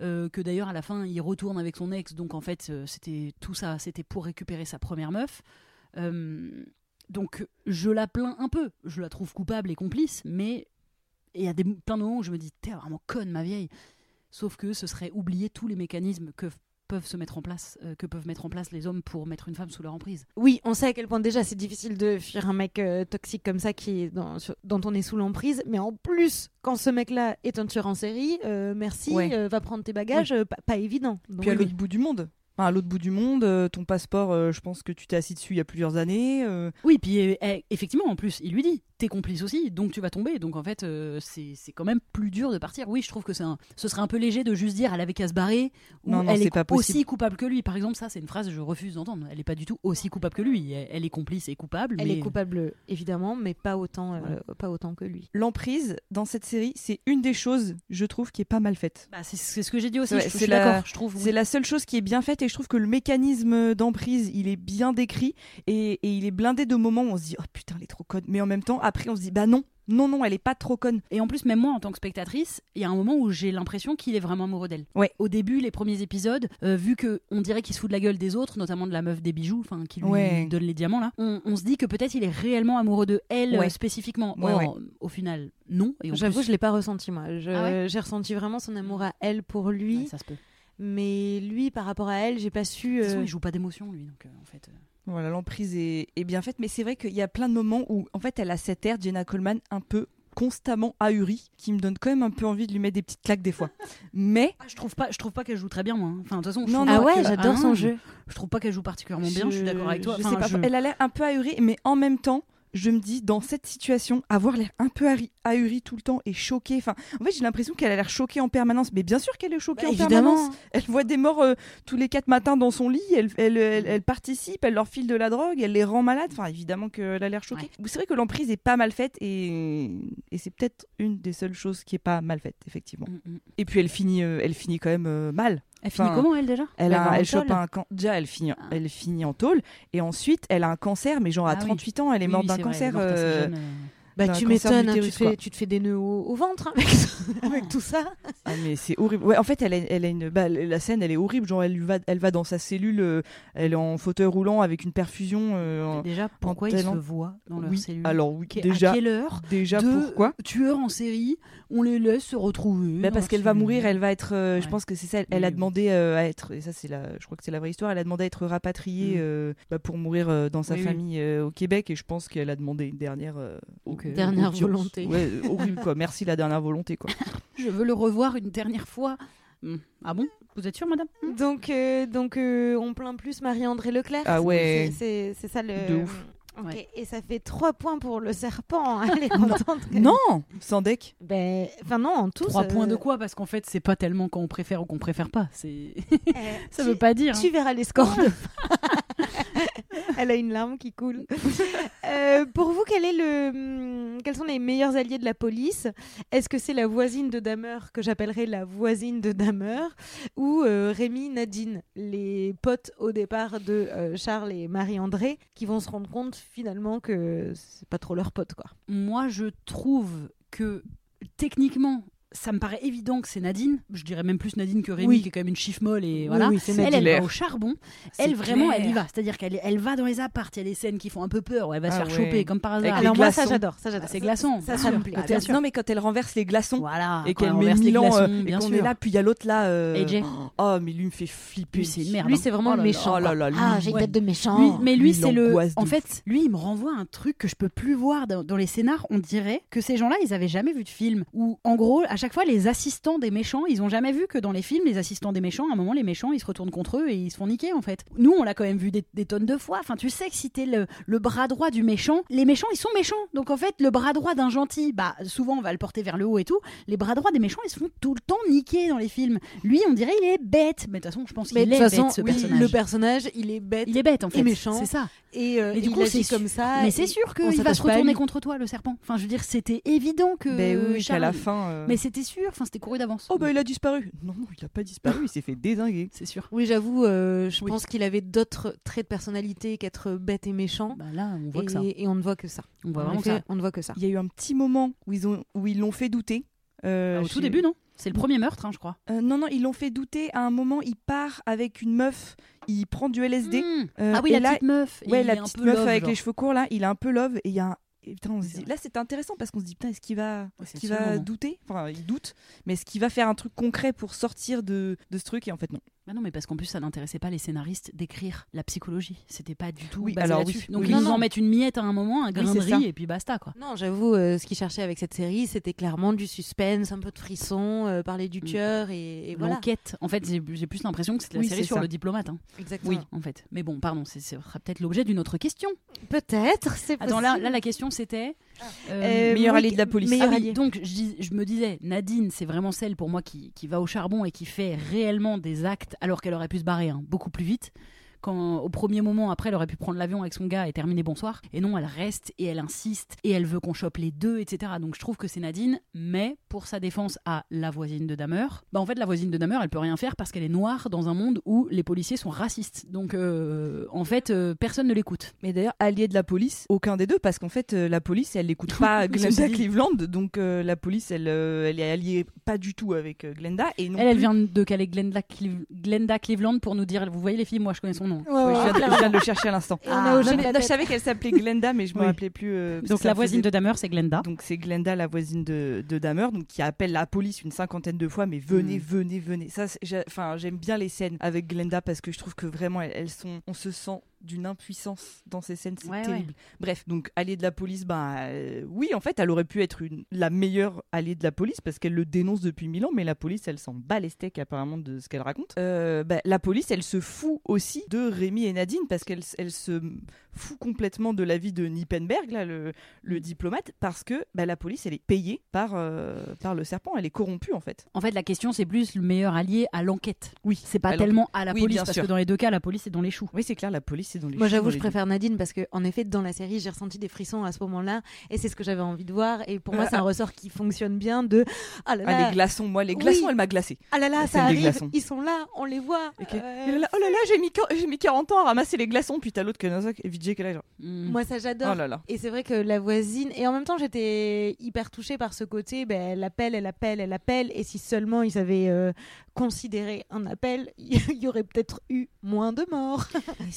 euh, que d'ailleurs à la fin il retourne avec son ex, donc en fait euh, c'était tout ça, c'était pour récupérer sa première meuf. Euh, donc je la plains un peu, je la trouve coupable et complice, mais il y a des, plein de moments où je me dis t'es vraiment conne ma vieille. Sauf que ce serait oublier tous les mécanismes que peuvent se mettre en place, euh, que peuvent mettre en place les hommes pour mettre une femme sous leur emprise. Oui, on sait à quel point déjà c'est difficile de fuir un mec euh, toxique comme ça qui est dans, sur- dont on est sous l'emprise, mais en plus, quand ce mec-là est un tueur en série, euh, merci, Ouais. euh, va prendre tes bagages, euh, pas, pas évident. Donc, Puis à oui, l'autre bout du monde. Enfin, à l'autre bout du monde, ton passeport, je pense que tu t'es assis dessus il y a plusieurs années. euh, Oui, puis euh, eh, effectivement, en plus, il lui dit, t'es complice aussi, donc tu vas tomber. Donc en fait, euh, c'est c'est quand même plus dur de partir. Oui, je trouve que c'est un, ce serait un peu léger de juste dire, elle avait qu'à se barrer, ou Non, non, elle c'est est pas aussi possible. coupable que lui. Par exemple, ça, c'est une phrase que je refuse d'entendre. Elle est pas du tout aussi coupable que lui. Elle, elle est complice et coupable. Elle mais... est coupable évidemment, mais pas autant, euh, pas autant que lui. L'emprise dans cette série, c'est une des choses, je trouve, qui est pas mal faite. Bah, c'est ce que j'ai dit aussi. Ouais, c'est la- d'accord. Je trouve. C'est la seule chose qui est bien faite et je trouve que le mécanisme d'emprise, il est bien décrit et, et il est blindé de moments où on se dit oh putain, elle est trop conne, mais en même temps, après on se dit bah non, non, non, elle est pas trop conne. Et en plus, même moi, en tant que spectatrice, il y a un moment où j'ai l'impression qu'il est vraiment amoureux d'elle. Ouais. Au début, les premiers épisodes, euh, vu que on dirait qu'il se fout de la gueule des autres, notamment de la meuf des bijoux, enfin qui lui Ouais. donne les diamants là, on, on se dit que peut-être il est réellement amoureux de elle euh, spécifiquement. Ouais, Or, ouais. au final, non. J'avoue, plus- je l'ai pas ressenti moi. Ah ouais j'ai ressenti vraiment son amour à elle pour lui, Ouais, ça se peut. mais lui par rapport à elle, j'ai pas su. De toute façon, euh, il joue pas d'émotion lui, donc euh, en fait. Voilà, l'emprise est, est bien faite, mais c'est vrai qu'il y a plein de moments où, en fait, elle a cette air, Jenna Coleman, un peu constamment ahurie, qui me donne quand même un peu envie de lui mettre des petites claques des fois. Mais Ah, je trouve pas, je trouve pas qu'elle joue très bien moi. Enfin, de toute façon, je Non, Ah pas ouais, j'adore son jeu. Je trouve pas qu'elle joue particulièrement bien. Je, suis d'accord avec toi. Je Enfin, sais pas, je- elle a l'air un peu ahurie, mais en même temps, je me dis, dans cette situation, avoir l'air un peu ahuri- tout le temps et choquée. Enfin, en fait, j'ai l'impression qu'elle a l'air choquée en permanence. Mais bien sûr qu'elle est choquée Bah, en évidemment. permanence. Elle voit des morts euh, tous les quatre matins dans son lit. Elle, elle, elle, elle participe, elle leur file de la drogue, elle les rend malades. Enfin, évidemment qu'elle a l'air choquée. C'est vrai que l'emprise est pas mal faite et, et c'est peut-être une des seules choses qui est pas mal faite, effectivement. Mm, mm. Et puis elle finit, euh, elle finit quand même euh, mal. Elle finit comment elle déjà? Elle, a, elle chope tôle. un can- déjà elle finit, Ah. elle finit en tôle et ensuite elle a un cancer mais genre à Ah oui. 38 ans elle est morte oui, d'un vrai, cancer euh, jeune, euh. Bah, tu m'étonnes, hein, tu, te fais, quoi. tu te fais des nœuds au, au ventre hein, avec, avec [laughs] tout ça. ah, mais c'est horrible ouais en fait elle a, elle a une bah, la scène elle est horrible genre elle lui va elle va dans sa cellule euh, elle est en fauteuil roulant avec une perfusion euh, Déjà, pourquoi ils se voient dans leur oui cellule alors oui déjà À quelle heure déjà pourquoi? tueurs en série, on les laisse se retrouver. Bah, parce leur qu'elle va mourir, elle va être. euh, Je pense que c'est ça. Elle, elle a demandé euh, à être. Et ça, c'est la. Je crois que c'est la vraie histoire. Elle a demandé à être rapatriée Mm. euh, bah, pour mourir euh, dans sa Oui, oui. famille euh, au Québec. Et je pense qu'elle a demandé une dernière. euh, Ok. au- Dernière audience. volonté. Ouais, horrible quoi. Merci la dernière volonté quoi. [laughs] Je veux le revoir une dernière fois. Hmm. Ah bon? Vous êtes sûre, madame? Donc, euh, donc euh, on plaint plus Marie-André Leclerc? Ah ouais. C'est c'est ça le. De ouf. Ok, Ouais. Et ça fait 3 points pour le serpent. Elle est [laughs] contente. quand. Non, sans deck. Ben, enfin non, en tout. Trois ça- points de quoi? Parce qu'en fait, c'est pas tellement qu'on préfère ou qu'on préfère pas. C'est [laughs] Euh, [laughs] ça tu- veut pas dire. hein. Tu verras les scores. de- Elle a une larme qui coule. Euh, pour vous, quel est le, hum, quels sont les meilleurs alliés de la police? Est-ce que c'est la voisine de Damer, que j'appellerais la voisine de Damer, ou euh, Rémi, Nadine, les potes au départ de euh, Charles et Marie-André, qui vont se rendre compte finalement que c'est pas trop leur pote, quoi? Moi, je trouve que techniquement, ça me paraît évident que c'est Nadine. Je dirais même plus Nadine que Rémi, Oui. qui est quand même une chiffre molle. Et Oui, voilà. oui, c'est elle, Nadine. elle va au charbon. Elle, vraiment, clair. elle y va. C'est-à-dire qu'elle elle va dans les apparts. Il y a des scènes qui font un peu peur. Elle va se Ah faire ouais. choper, comme par hasard. Avec les Alors moi, ça glaçons. j'adore, ça j'adore. Ah, c'est glaçant, Ça, ça me plaît. Ah, sûr. non mais quand elle renverse les glaçons Voilà. et qu'elle elle met Milan euh, et bien qu'on sûr. est là, puis il y a l'autre là. euh, AJ. Oh mais lui il me fait flipper. Lui, c'est une merde. Lui, hein. c'est vraiment Oh le méchant. Oh ah, j'ai une tête de méchant. Mais lui, c'est le. En fait, lui, il me renvoie un truc que je peux plus voir dans, les scénars. On dirait que ces gens-là, ils avaient jamais vu de film. Où, en gros, à chaque fois, les assistants des méchants, ils ont jamais vu que dans les films, les assistants des méchants, à un moment, les méchants, ils se retournent contre eux et ils se font niquer, en fait. Nous, on l'a quand même vu des, des tonnes de fois. Enfin, tu sais que si t'es le, le bras droit du méchant, les méchants, ils sont méchants. Donc, en fait, le bras droit d'un gentil, bah, souvent, on va le porter vers le haut et tout. Les bras droits des méchants, ils se font tout le temps niquer dans les films. Lui, on dirait, il est bête. Mais de toute façon, je pense qu'il est façon, bête, ce oui, personnage. le personnage, il est bête Il est bête, en fait. méchant. C'est ça. et, euh, Mais du coup, c'est comme ça. Mais c'est et- sûr qu'il va se à retourner contre toi, le serpent. Enfin, je veux dire, c'était évident que. Ben oui, qu'à Charles- la fin. euh, Mais c'était sûr, enfin, c'était couru d'avance. Oh bah il a disparu. Non non il a pas disparu, il s'est fait désinguer. [laughs] C'est sûr. Oui, j'avoue, euh, je Oui. pense qu'il avait d'autres traits de personnalité qu'être bête et méchant. Bah là, on voit et, que ça. et on ne voit que ça. On voit En vraiment ça. on ne voit que ça. Il y a eu un petit moment où ils ont où ils l'ont fait douter. Euh, Ah, Au tout début, non? C'est le premier meurtre, hein, je crois. Euh, non, non, ils l'ont fait douter. À un moment, il part avec une meuf, il prend du LSD. Mmh. Euh, ah oui, et la là, petite meuf. Ouais, il la est un petite peu meuf love, avec genre. les cheveux courts, là, il a un peu love. Et il y a un. Et putain, on se C'est dit- vrai. Là, c'était intéressant parce qu'on se dit, putain, est-ce qu'il va, Ouais, est-ce c'est qu'il va douter? Enfin, il doute, mais est-ce qu'il va faire un truc concret pour sortir de, de ce truc? Et en fait, non. Bah non, mais parce qu'en plus, ça n'intéressait pas les scénaristes d'écrire la psychologie. C'était pas du tout Oui, basé alors là-dessus. oui. Donc Oui. ils Non, nous en mettent une miette à un moment, un grain de riz, et puis basta, quoi. Non, j'avoue, euh, ce qu'il cherchait avec cette série, c'était clairement du suspense, un peu de frisson, euh, parler du Mm. tueur et, et voilà. L'enquête. En fait, j'ai plus l'impression que c'est la Oui, série sur ça. le diplomate. hein. Exactement. Oui, en fait. Mais bon, pardon, c'est- ce sera peut-être l'objet d'une autre question. Peut-être, c'est possible. Attends, là, là, la question c'était. Euh, Euh, Meilleur oui, allié de la police. Ah oui, donc je, dis- je me disais, Nadine, c'est vraiment celle pour moi qui, qui va au charbon et qui fait réellement des actes alors qu'elle aurait pu se barrer hein, beaucoup plus vite. Quand au premier moment après elle aurait pu prendre l'avion avec son gars et terminer bonsoir. Et non, elle reste et elle insiste et elle veut qu'on chope les deux, etc. Donc je trouve que c'est Nadine, mais pour sa défense à la voisine de Damer, bah en fait la voisine de Damer elle peut rien faire parce qu'elle est noire dans un monde où les policiers sont racistes. Donc euh, en fait euh, personne ne l'écoute. Mais d'ailleurs, allié de la police, aucun des deux, parce qu'en fait, euh, la police, elle n'écoute [laughs] pas Glenda. Cleveland, donc euh, la police, elle, elle est alliée pas du tout avec Glenda. Et non Elle, elle vient de caler Glenda, Cleve- Glenda Cleveland pour nous dire vous voyez les filles, moi je connais son nom. Ouais, je, viens de, je viens de le chercher à l'instant. Et on a hoché Non, de mais- la non, je savais qu'elle s'appelait Glenda, mais je me Oui. rappelais plus. euh, Donc la voisine faisait- de Damer c'est Glenda. Donc c'est Glenda, la voisine de, de Damer, donc qui appelle la police une cinquantaine de fois, mais venez, Mm. venez, venez. Ça, enfin, j'aime bien les scènes avec Glenda parce que je trouve que vraiment elles, elles sont, on se sent d'une impuissance dans ces scènes, c'est Ouais, terrible. Bref, donc alliée de la police, bah euh, oui, en fait, elle aurait pu être une, la meilleure alliée de la police parce qu'elle le dénonce depuis mille ans, mais la police, elle s'en bat les steaks apparemment de ce qu'elle raconte. Euh, bah, la police, elle se fout aussi de Rémi et Nadine parce qu'elle elle se fout complètement de la vie de Nippenberg, là, le, le diplomate, parce que bah, la police, elle est payée par, euh, par le serpent, elle est corrompue en fait. En fait, la question, c'est plus le meilleur allié à l'enquête. Oui, C'est pas à tellement à la Oui, police, parce sûr. que dans les deux cas, la police est dans les choux. Oui, c'est clair, la police, c'est dans les Moi, j'avoue, je préfère Nadine parce que, en effet, dans la série, j'ai ressenti des frissons à ce moment-là, et c'est ce que j'avais envie de voir. Et pour moi, c'est un ressort qui fonctionne bien. De ah là Ah, les glaçons, moi, les glaçons, Oui. elle m'a glacé. ah là là, la ça arrive, glaçons. ils sont là, on les voit. Euh, oh là là, j'ai mis, j'ai mis 40 ans à ramasser les glaçons, puis t'as l'autre que Nozak et Vijay qui est là, genre, Mm. Moi, ça j'adore. oh. Et c'est vrai que la voisine, et en même temps j'étais hyper touchée par ce côté, ben, elle appelle, elle appelle, elle appelle, et si seulement ils avaient euh, considéré un appel, [laughs] il y aurait peut-être eu moins de morts.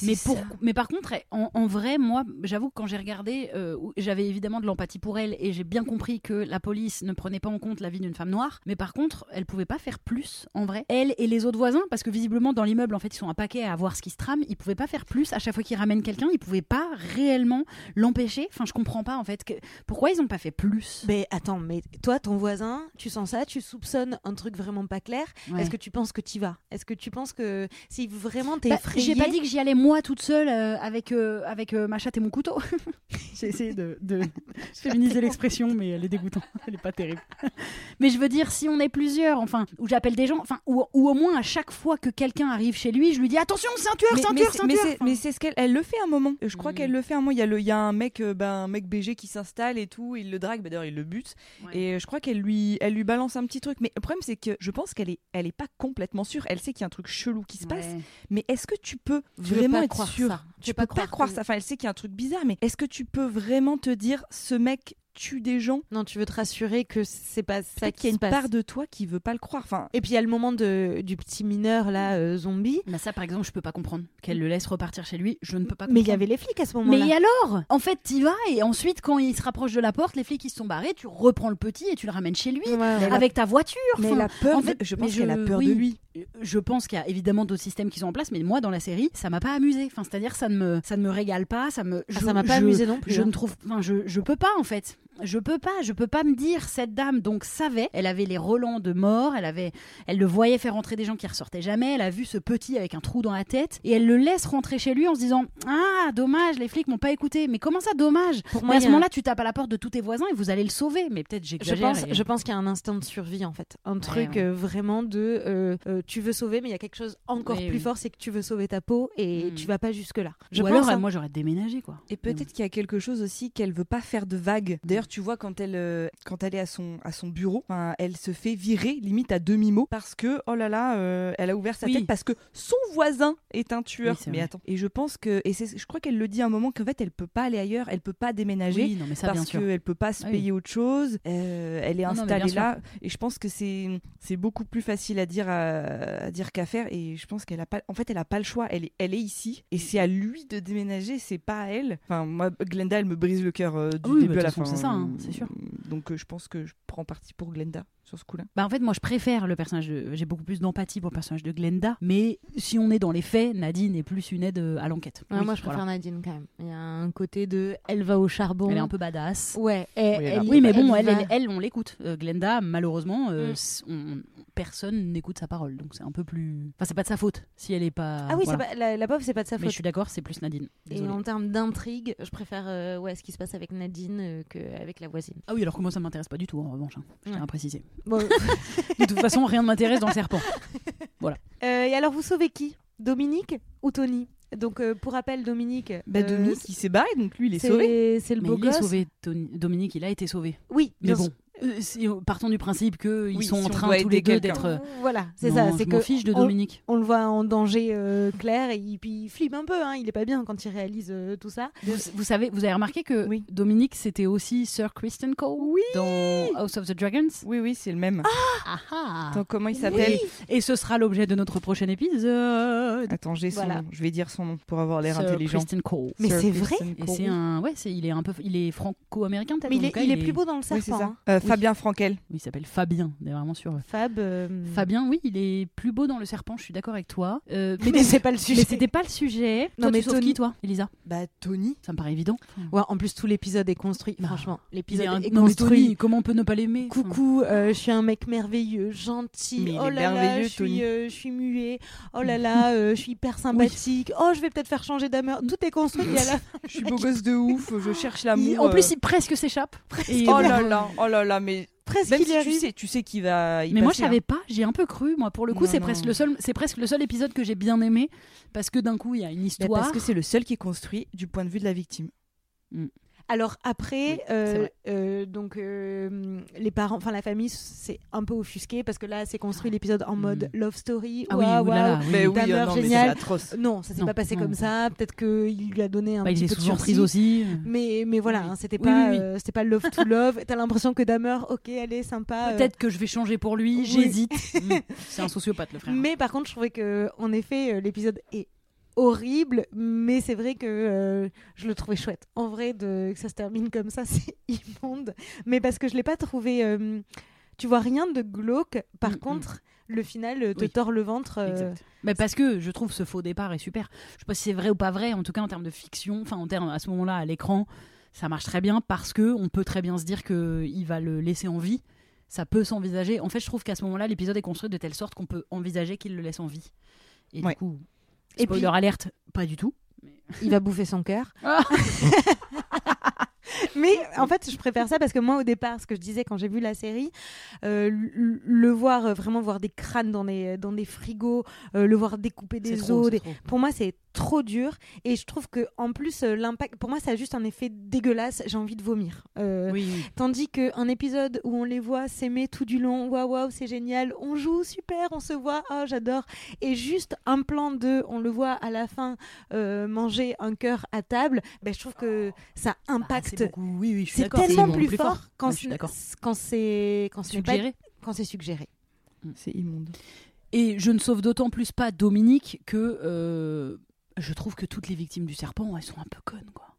Mais, pour, mais par contre, en, en vrai, moi, j'avoue que quand j'ai regardé, euh, j'avais évidemment de l'empathie pour elle et j'ai bien compris que la police ne prenait pas en compte la vie d'une femme noire. Mais par contre, elle pouvait pas faire plus, en vrai. Elle et les autres voisins, parce que visiblement dans l'immeuble, en fait, ils sont un paquet à voir ce qui se trame. Ils pouvaient pas faire plus. À chaque fois qu'ils ramènent quelqu'un, ils pouvaient pas réellement l'empêcher. Enfin, je comprends pas en fait. que- pourquoi ils ont pas fait plus? Mais attends, mais toi, ton voisin, tu sens ça, tu soupçonnes un truc vraiment pas clair. Ouais. Est-ce que tu penses que tu vas? Est-ce que tu penses que si vraiment t'es Bah, J'ai pas dit que j'y allais moi toute seule euh, avec, euh, avec euh, ma chatte et mon couteau. [laughs] J'ai essayé de, de [laughs] féminiser l'expression, mais elle est dégoûtante. [laughs] Elle est pas terrible. mais je veux dire, si on est plusieurs, enfin, où j'appelle des gens, enfin, ou, ou au moins à chaque fois que quelqu'un arrive chez lui, je lui dis attention, c'est un tueur, Mais, c'est mais mais ce qu'elle elle le fait un moment. Je crois Mm. qu'elle le fait un moment. Il y a, le, il y a un mec, euh, ben, un mec BG qui s'installe et tout. Il le drague. bah, D'ailleurs, il le bute. Ouais. Et je crois qu'elle lui, elle lui balance un petit truc. Mais le problème, c'est que je pense qu'elle est, elle est pas complètement sûre. Elle sait qu'il y a un truc chelou qui se passe. Mais est-ce que tu peux Tu vraiment être croire ça. Tu peux pas croire croire ça. Enfin, elle sait qu'il y a un truc bizarre. Mais est-ce que tu peux vraiment te dire ce mec tue des gens Non, tu veux te rassurer que c'est pas ça qui qu'il y a une passe. part de toi qui veut pas le croire. Enfin, Et puis il y a le moment de, du petit mineur là, euh, zombie. Bah ça, par exemple, je peux pas comprendre. Qu'elle le laisse repartir chez lui, je ne peux pas Mais comprendre. il y avait les flics à ce moment-là. Mais et alors? En fait, t'y vas et ensuite, quand il se rapproche de la porte, les flics ils se sont barrés, tu reprends le petit et tu le ramènes chez lui Ouais, ouais. avec ta voiture. mais Enfin, elle a peur. en de- fait, je mais pense qu'elle a peur oui. de lui. Je pense qu'il y a évidemment d'autres systèmes qui sont en place, mais moi dans la série, ça m'a pas amusé. Enfin, c'est-à-dire ça ne me ça ne me régale pas, ça me Ah, je- ça m'a pas je- amusé non plus. Je hein. ne trouve, enfin, je, je peux pas en fait. Je peux pas, je peux pas me dire cette dame donc savait, elle avait les relents de mort, elle avait, elle le voyait faire rentrer des gens qui ressortaient jamais, elle a vu ce petit avec un trou dans la tête et elle le laisse rentrer chez lui en se disant ah dommage les flics m'ont pas écouté, mais comment ça dommage? Pour moi, à ce moment-là tu tapes à la porte de tous tes voisins et vous allez le sauver, mais peut-être Je j'exagère. pense, et- je pense qu'il y a un instinct de survie en fait, un truc ouais. euh, vraiment de euh, euh, tu veux sauver, mais il y a quelque chose encore Oui, plus oui. fort, c'est que tu veux sauver ta peau et Mm. tu vas pas jusque là. Je Ou pense, alors hein. moi j'aurais déménagé quoi. Et peut-être qu'il y a quelque chose aussi qu'elle veut pas faire de vagues. D'ailleurs, tu vois quand elle euh, quand elle est à son à son bureau, elle se fait virer limite à demi mot parce que oh là là, euh, elle a ouvert sa Oui. tête parce que son voisin est un tueur. Oui, mais vrai. attends. Et je pense que et je crois qu'elle le dit à un moment qu'en fait elle peut pas aller ailleurs, elle peut pas déménager. Oui, non mais ça bien parce qu'elle peut pas se Ah payer autre chose, euh, elle est Non, installée là, et je pense que c'est beaucoup plus facile à dire à, à dire qu'à faire, et je pense qu'elle a pas, en fait, elle a pas le choix, elle est, elle est ici, et c'est à lui de déménager, c'est pas à elle. Enfin, moi, Glenda, elle me brise le cœur du début bah, à la fin. c'est ça, hein, c'est sûr. Donc, euh, je pense que je prends parti pour Glenda sur ce coup-là. Bah en fait moi je préfère le personnage de j'ai beaucoup plus d'empathie pour le personnage de Glenda mais si on est dans les faits Nadine est plus une aide euh, à l'enquête. Ouais, Oui, moi je préfère voilà. Nadine quand même. Il y a un côté de elle va au charbon. Elle est un peu badass. Ouais, et- Oui, elle elle- mais bon elle elle, va- elle, elle, on l'écoute. Euh, Glenda malheureusement euh, Mm. on- personne n'écoute sa parole donc c'est un peu plus enfin c'est pas de sa faute si elle est pas Ah oui, voilà. c'est pas, la, la pauvre, c'est pas de sa Mais faute. je suis d'accord c'est plus Nadine. Et en termes d'intrigue, je préfère euh, ouais, ce qui se passe avec Nadine euh, qu'avec la voisine. Ah oui alors que moi ça m'intéresse pas du tout en revanche hein. je tiens Ouais. à préciser. Bon, [laughs] De toute façon rien ne m'intéresse dans le serpent. euh, et alors, vous sauvez qui? Dominique ou Tony? Donc, euh, pour rappel, Dominique. Bah, euh, Dominique, il s'est barré, donc lui, il est c'est- sauvé. C'est le Mais beau il est gosse. sauvé, Tony- Dominique, il a été sauvé. Oui, Mais bien bon, sûr. Euh, partons du principe qu'ils Oui, sont si en train tous les deux d'être. euh, Voilà, c'est ça. C'est que fiche de on- Dominique. On le voit en danger euh, clair et il- puis il flippe un peu. Hein. Il est pas bien quand il réalise euh, tout ça. Vous, vous savez, vous avez remarqué que Oui. Dominique, c'était aussi Sir Kristen Cole dans House of the Dragons? Oui, oui, c'est le même. Ah ah. Attends, comment il s'appelle? Et ce sera l'objet de notre prochain épisode. Attends, j'ai son Voilà. nom. Je vais dire son nom pour avoir l'air intelligent. Kristen Cole. Mais c'est vrai? Et c'est un, ouais, c'est, il est un peu, il est franco-américain. Mais il est, il est plus beau dans le serpent. Oui. Fabien Frankel. Il s'appelle Fabien, on est vraiment sûr. Fab. euh, Fabien, oui, il est plus beau dans le serpent. Je suis d'accord avec toi. Euh, mais Mais [laughs] c'est pas le sujet. mais c'était pas le sujet. Non, toi, mais tu sauves Tony- qui, toi, Elisa? Bah, Tony. Ça me paraît évident. Ouais, en plus, tout l'épisode est construit. Bah, Franchement, Il l'épisode est un... est Non, mais construit. Tony, comment on peut ne pas l'aimer Coucou, euh, je suis un mec merveilleux, gentil. Mais il oh est là merveilleux, je Tony. suis, je suis muet. Oh là [laughs] là, euh, je suis hyper sympathique. Oh, je vais peut-être faire changer d'ameur. Tout est construit. [laughs] Je suis beau gosse de ouf, je cherche l'amour. il- En plus, il presque s'échappe. Oh là là, oh là là, mais presque même il si tu sais, tu sais qu'il va. y Mais moi, je savais hein. pas. J'ai un peu cru. Moi, pour le coup, c'est presque le seul. C'est presque le seul épisode que j'ai bien aimé parce que d'un coup, il y a une Bah, histoire. parce que c'est le seul qui est construit du point de vue de la victime. Alors après, Oui, euh, euh, donc euh, les parents, enfin la famille, c'est un peu offusqué parce que là, c'est construit l'épisode en mode love story. Ah oui, Waouh, oulala, waouh. oui. Mais oui, Dahmer, oh mais génial. atroce. Non, ça s'est pas passé non. comme ça. Peut-être qu'il lui a donné un Bah, petit peu de emprise aussi. Mais, mais voilà, hein, c'était pas, oui, oui. euh, c'était pas love to love. T'as l'impression que Damer, ok, elle est sympa. euh, Peut-être que je vais changer pour lui. oui. J'hésite. [laughs] Mm. C'est un sociopathe, le frère. Mais par contre, je trouvais que, en effet, l'épisode est horrible, mais c'est vrai que euh, je le trouvais chouette. En vrai, de, que ça se termine comme ça, [laughs] c'est immonde. Mais parce que je l'ai pas trouvé. euh, tu vois rien de glauque. Par Mm, mm. contre, le final euh, te Oui. tord le ventre. Mais parce que je trouve ce faux départ est super. Je sais pas si c'est vrai ou pas vrai. En tout cas, en termes de fiction, enfin en termes à ce moment-là à l'écran, ça marche très bien parce que on peut très bien se dire que il va le laisser en vie. Ça peut s'envisager. En fait, je trouve qu'à ce moment-là, l'épisode est construit de telle sorte qu'on peut envisager qu'il le laisse en vie. Et Ouais. du coup, Et puis- alerte, pas du tout. il va bouffer son cœur. [laughs] Mais en fait, je préfère ça parce que moi, au départ, ce que je disais quand j'ai vu la série, euh, le- voir, euh, vraiment voir des crânes dans des, dans des frigos, euh, le voir découper des trop, os, des- pour moi, c'est trop dur. Et je trouve que en plus, l'impact, pour moi, ça a juste un effet dégueulasse. J'ai envie de vomir. Oui. Tandis qu'un épisode où on les voit s'aimer tout du long, waouh, waouh, c'est génial, on joue, super, on se voit, oh, j'adore. Et juste un plan de, on le voit à la fin manger un cœur à table, ben, je trouve que ça Bah, impacte. Oui, oui, je suis c'est tellement plus, fort, quand c'est Suggéré. quand c'est suggéré. C'est immonde. Et je ne sauve d'autant plus pas Dominique que euh, je trouve que toutes les victimes du serpent, elles sont un peu connes, quoi.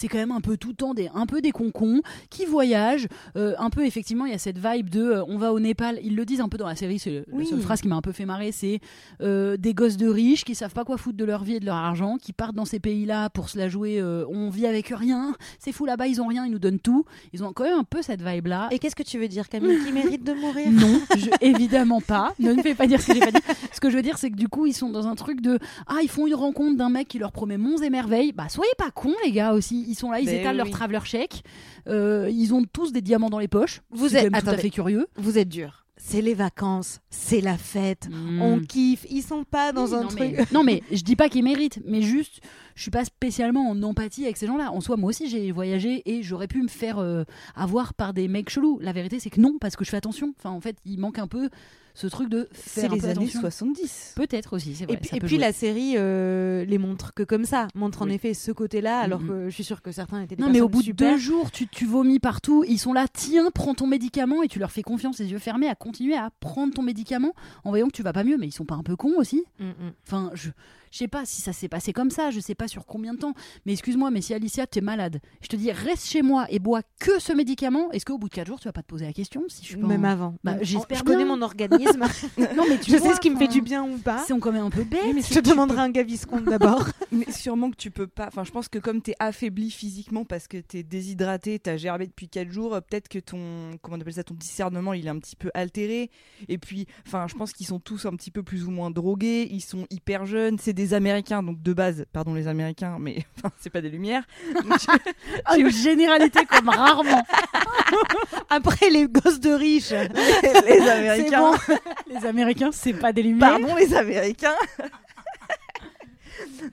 C'est quand même un peu tout le temps des, un peu des concons qui voyagent. euh, un peu, effectivement, il y a cette vibe de euh, on va au Népal. Ils le disent un peu dans la série, c'est Oui. la seule phrase qui m'a un peu fait marrer. C'est euh, des gosses de riches qui savent pas quoi foutre de leur vie et de leur argent, qui partent dans ces pays-là pour se la jouer. on vit avec rien, c'est fou là-bas, ils ont rien, ils nous donnent tout. Ils ont quand même un peu cette vibe-là. Et qu'est-ce que tu veux dire, Camille, qui mérite de mourir? Non, je- évidemment pas. Ne me fais pas dire ce que j'ai pas dit. Ce que je veux dire, c'est que du coup, ils sont dans un truc de ah, ils font une rencontre d'un mec qui leur promet monts et merveilles. Bah, soyez pas cons, les gars aussi. Ils sont là, ils Ben étalent leur traveler chèque. Euh, ils ont tous des diamants dans les poches. Vous êtes- même tout à attendez. fait curieux. Vous êtes dur. C'est les vacances, c'est la fête, on Mm. kiffe. Ils sont pas dans Oui, un non, truc. mais, non, mais [laughs] je dis pas qu'ils méritent, mais juste, je suis pas spécialement en empathie avec ces gens-là. En soi, moi aussi, j'ai voyagé et j'aurais pu me faire euh, avoir par des mecs chelous. La vérité, c'est que non, parce que je fais attention. Enfin, en fait, il manque un peu ce truc de C'est faire un les années attention. 70. Peut-être aussi, c'est vrai. Et puis, et la série euh, les montre que comme ça, montre en effet ce côté-là, alors Mhm. que je suis sûre que certains étaient des Non, mais au bout de deux jours, tu, tu vomis partout. Ils sont là, tiens, prends ton médicament et tu leur fais confiance, les yeux fermés, à continuer à prendre ton médicament en voyant que tu vas pas mieux. Mais ils sont pas un peu cons aussi Mm. Enfin, je, je sais pas si ça s'est passé comme ça, je sais pas sur combien de temps. Mais excuse-moi, mais si Alicia, t'es malade, je te dis, reste chez moi et bois que ce médicament, est-ce qu'au bout de quatre jours, tu vas pas te poser la question si je suis pas Même en- avant. Bah, j'espère Je connais mon organisme. [laughs] Non, mais tu je vois, sais ce qui me fait du bien ou pas. C'est quand même un peu bête. Oui, mais Je te demanderai un Gaviscon d'abord. [laughs] [laughs] Mais sûrement que tu peux pas. Enfin, je pense que comme t'es affaibli physiquement parce que t'es déshydraté, t'as gerbé depuis 4 jours, euh, peut-être que ton comment on appelle ça, ton discernement, il est un petit peu altéré. Et puis, enfin, je pense qu'ils sont tous un petit peu plus ou moins drogués. Ils sont hyper jeunes. C'est des Américains, donc de base, pardon les Américains, mais [laughs] enfin, c'est pas des lumières. [laughs] [laughs] Donc, Ah, une généralité comme rarement. Après les gosses de riches. les Américains. Les Américains, c'est pas des lumières. Pardon les Américains.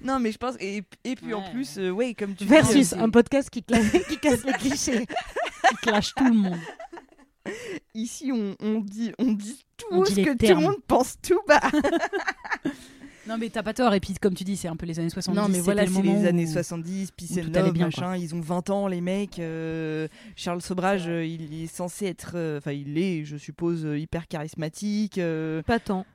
Non, mais je pense. Et, et puis en plus, euh, ouais, comme tu Versus euh, un podcast qui, qui casse les clichés. Il clash tout le monde. ici, on, on dit, on dit tout On dit ce que tout le monde pense tout bas. Non, mais t'as pas tort. Et puis, comme tu dis, c'est un peu les années 70. Non, mais voilà, c'est les années où- 70, où Peace and Love, bien, machin. Ils ont 20 ans, les mecs. euh, Charles Sobrage, euh, il est censé être. euh, Enfin, il est, je suppose, hyper charismatique. Pas tant.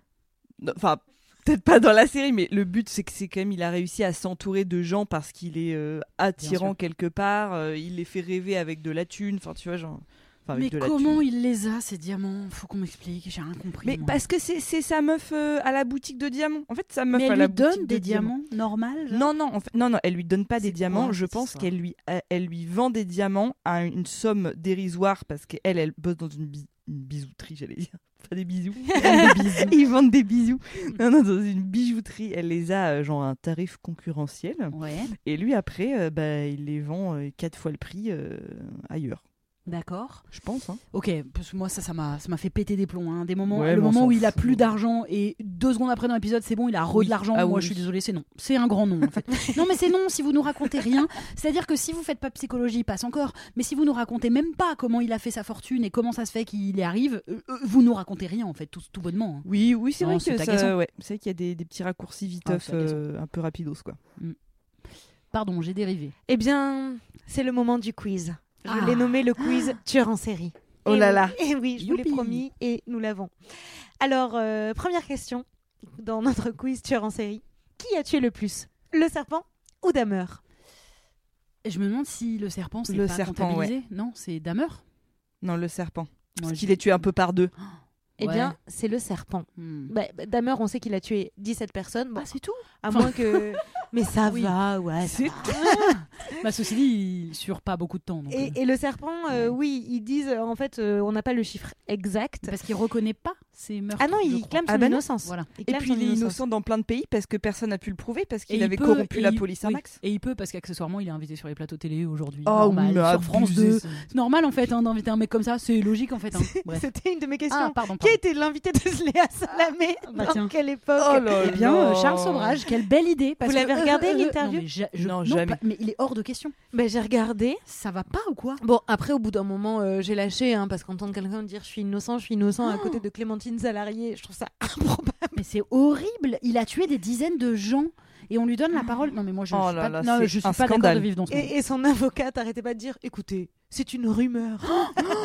Enfin. Peut-être pas dans la série, mais le but c'est que c'est quand même il a réussi à s'entourer de gens parce qu'il est attirant quelque part. il les fait rêver avec de la thune. Enfin, tu vois, genre. Enfin, Mais comment il les a, ces diamants? Faut qu'on m'explique. J'ai rien compris. Mais moi. parce que c'est sa meuf euh, à la boutique de diamants. En fait, sa meuf Mais elle lui donne de des diamants normales genre? Non, non, en fait, non, non, elle lui donne pas des diamants. quoi, Je pense qu'elle lui, elle, elle lui vend des diamants à une somme dérisoire parce qu'elle, elle bosse dans une, bi- une bisouterie, j'allais dire. [laughs] Pas [laughs] des bisous. Ils vendent des bisous. Non, non, dans une bijouterie. Elle les a, euh, genre, à un tarif concurrentiel. Ouais, Et lui, après, euh, bah, il les vend euh, quatre fois le prix euh, ailleurs. D'accord. Je pense. Hein. Ok, parce que moi ça, ça m'a, ça m'a fait péter des plombs. Hein. Des moments, Ouais, le moment où il a fout. plus d'argent et deux secondes après dans l'épisode, c'est bon, il a re Oui. de l'argent. Ah moi, oui. je suis désolée, c'est non. C'est un grand non en fait. [laughs] non, mais c'est non si vous nous racontez rien. C'est-à-dire que si vous faites pas psychologie, passe encore. Mais si vous nous racontez même pas comment il a fait sa fortune et comment ça se fait qu'il y arrive, euh, euh, vous nous racontez rien en fait, tout, tout bonnement. hein. Oui, oui, c'est vrai c'est que ça, ouais, c'est vrai qu'il y a des, des petits raccourcis Ah, viteuf agaçant. euh, un peu rapidos, quoi. Pardon, j'ai dérivé. Eh bien, c'est le moment du quiz. Je Ah. l'ai nommé le quiz tueur en série. Oh Et là oui, là. [laughs] Et oui, je vous l'ai promis et nous l'avons. Alors, euh, première question dans notre quiz tueur en série. Qui a tué le plus Le serpent ou Damer? Et je me demande si le serpent c'est Le pas serpent, comptabilisé. Non, c'est Damer? Non, le serpent. Moi, Parce qu'il est tué un peu par deux. Eh Ouais. bien, c'est le serpent. Hmm. Bah, bah, Damer, on sait qu'il a tué 17 personnes. Bon, Ah, c'est tout? à enfin- moins que. [laughs] Mais ça Oui. va, ouais. C'est. [laughs] Bah, ceci dit, il sur pas beaucoup de temps. donc, Et, euh, et le serpent, euh, oui, ils disent euh, en fait, euh, on n'a pas le chiffre exact. Parce qu'il reconnaît pas ses meurtres. Ah non, il clame son Ah bah non. innocence. Voilà. Il Et puis son il est innocent dans plein de pays parce que personne n'a pu le prouver parce qu'il il avait peut- corrompu la il- police un oui. max. Et il peut parce qu'accessoirement il est invité sur les plateaux télé aujourd'hui. Oh, normal, sur France abusé, 2. ça. C'est normal en fait hein, d'inviter un mec comme ça, c'est logique en fait. hein. [laughs] C'était une de mes questions. Ah pardon. Qui a pardon. été l'invité de Léa Salamé bah Dans tiens. [laughs] quelle époque Oh là Eh bien, Charles Sobrage, quelle belle idée. parce Vous l'avez que- regardé, euh, euh, l'interview non, mais, ja- je- Non, jamais. pas- mais il est hors de question. Ben, J'ai regardé. Ça va pas ou quoi? Bon, après, au bout d'un moment, euh, j'ai lâché, hein, parce qu'entendre quelqu'un dire je suis innocent, je suis innocent à côté de Clémentine Salarié, je trouve ça [laughs] improbable. Mais c'est horrible. Il a tué des dizaines de gens et on lui donne la parole. Non mais moi je Oh suis là pas, là, non, c'est je suis un pas d'accord scandale. de vivre dans ce monde. Et, et son avocate arrêtait pas de dire écoutez, c'est une rumeur. [gasps] [laughs]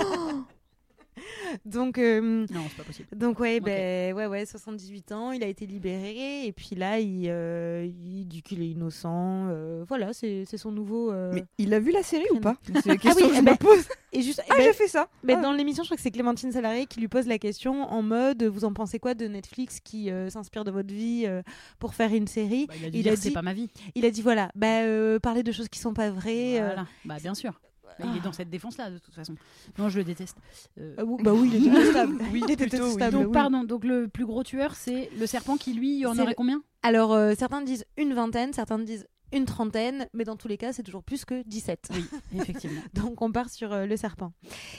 [laughs] donc, euh, Non, c'est pas possible. donc ouais, ben, ouais, ouais, 78 ans, il a été libéré, et puis là, il, euh, il dit qu'il est innocent. euh, voilà, c'est c'est son nouveau. euh, Mais il a vu la série ou pas? C'est la question oui, que eh je ben, me pose. Et juste, Ah, ben, j'ai fait ça. Mais Ah. dans l'émission, je crois que c'est Clémentine Salarié qui lui pose la question en mode Vous en pensez quoi de Netflix qui euh, s'inspire de votre vie euh, pour faire une série? Bah, il a Il a c'est dit- pas ma vie. Il a dit Voilà, bah, euh, parler de choses qui sont pas vraies. euh, Voilà. Bah bien sûr. Il est dans cette défense-là de toute façon. Non, je le déteste. Euh, ah oui, bah oui, il est détestable. [laughs] Oui, il est détestable. donc oui. pardon, donc le plus gros tueur c'est le serpent qui lui, il y en aurait le- combien? Alors, euh, certains disent une vingtaine, certains disent une trentaine, mais dans tous les cas, c'est toujours plus que 17. Oui, effectivement. [laughs] Donc, on part sur euh, le serpent.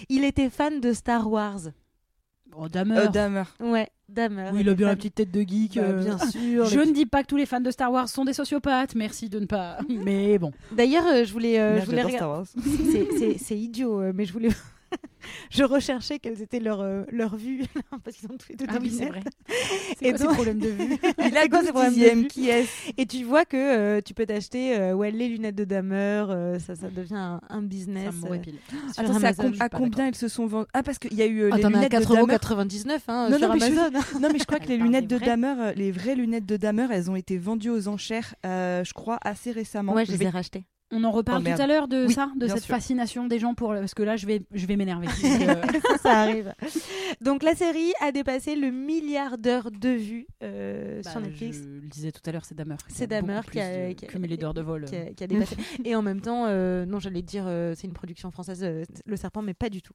Il était fan de Star Wars. Oh, Damer. Euh, Damer. Ouais, Damer. oui, il a bien la petite tête de geek. Bah, euh, bien sûr. [laughs] Je les ne dis pas que tous les fans de Star Wars sont des sociopathes. Merci de ne pas. [laughs] Mais bon. D'ailleurs, euh, je voulais, euh, je voulais regarder. Star Wars. [laughs] c'est- idiot, euh, mais je voulais. [laughs] je recherchais quelles étaient leurs euh, leurs vues [laughs] parce qu'ils ont tous les deux Ah des oui, c'est lunettes. vrai. [laughs] Et quoi donc- problèmes de vue Il a C'est quoi ces 12 problèmes de vue Qui est Et tu vois que euh, tu peux t'acheter euh, ouais, les lunettes de Damer, euh, ça, ça devient un, un Ça business. me euh. répile. Sur Attends, c'est à, Amazon, com- je à combien elles se sont vendues? Ah, parce qu'il y a eu euh, Ah, les as à lunettes de 4,99€ Damer. hein, Non, sur non, mais je- Amazon. Non, mais je crois que les lunettes de vraies. Damer, les vraies lunettes de Damer, elles ont été vendues aux enchères, je crois, assez récemment. Ouais, je les ai rachetés. On en reparle Oh, tout à l'heure de Oui, ça, de cette sûr. fascination des gens pour. Parce que là, je vais, je vais m'énerver. [laughs] Euh, [laughs] ça, arrive. Donc la série a dépassé le milliard d'heures de vues euh, bah, sur Netflix. Je le disais tout à l'heure, c'est Damer. C'est Damer qui a, qui a- cumulé d'heures de vol. qui a- qui a dépassé. [laughs] Et en même temps, euh, non, j'allais dire, euh, c'est une production française, euh, Le Serpent, mais pas du tout.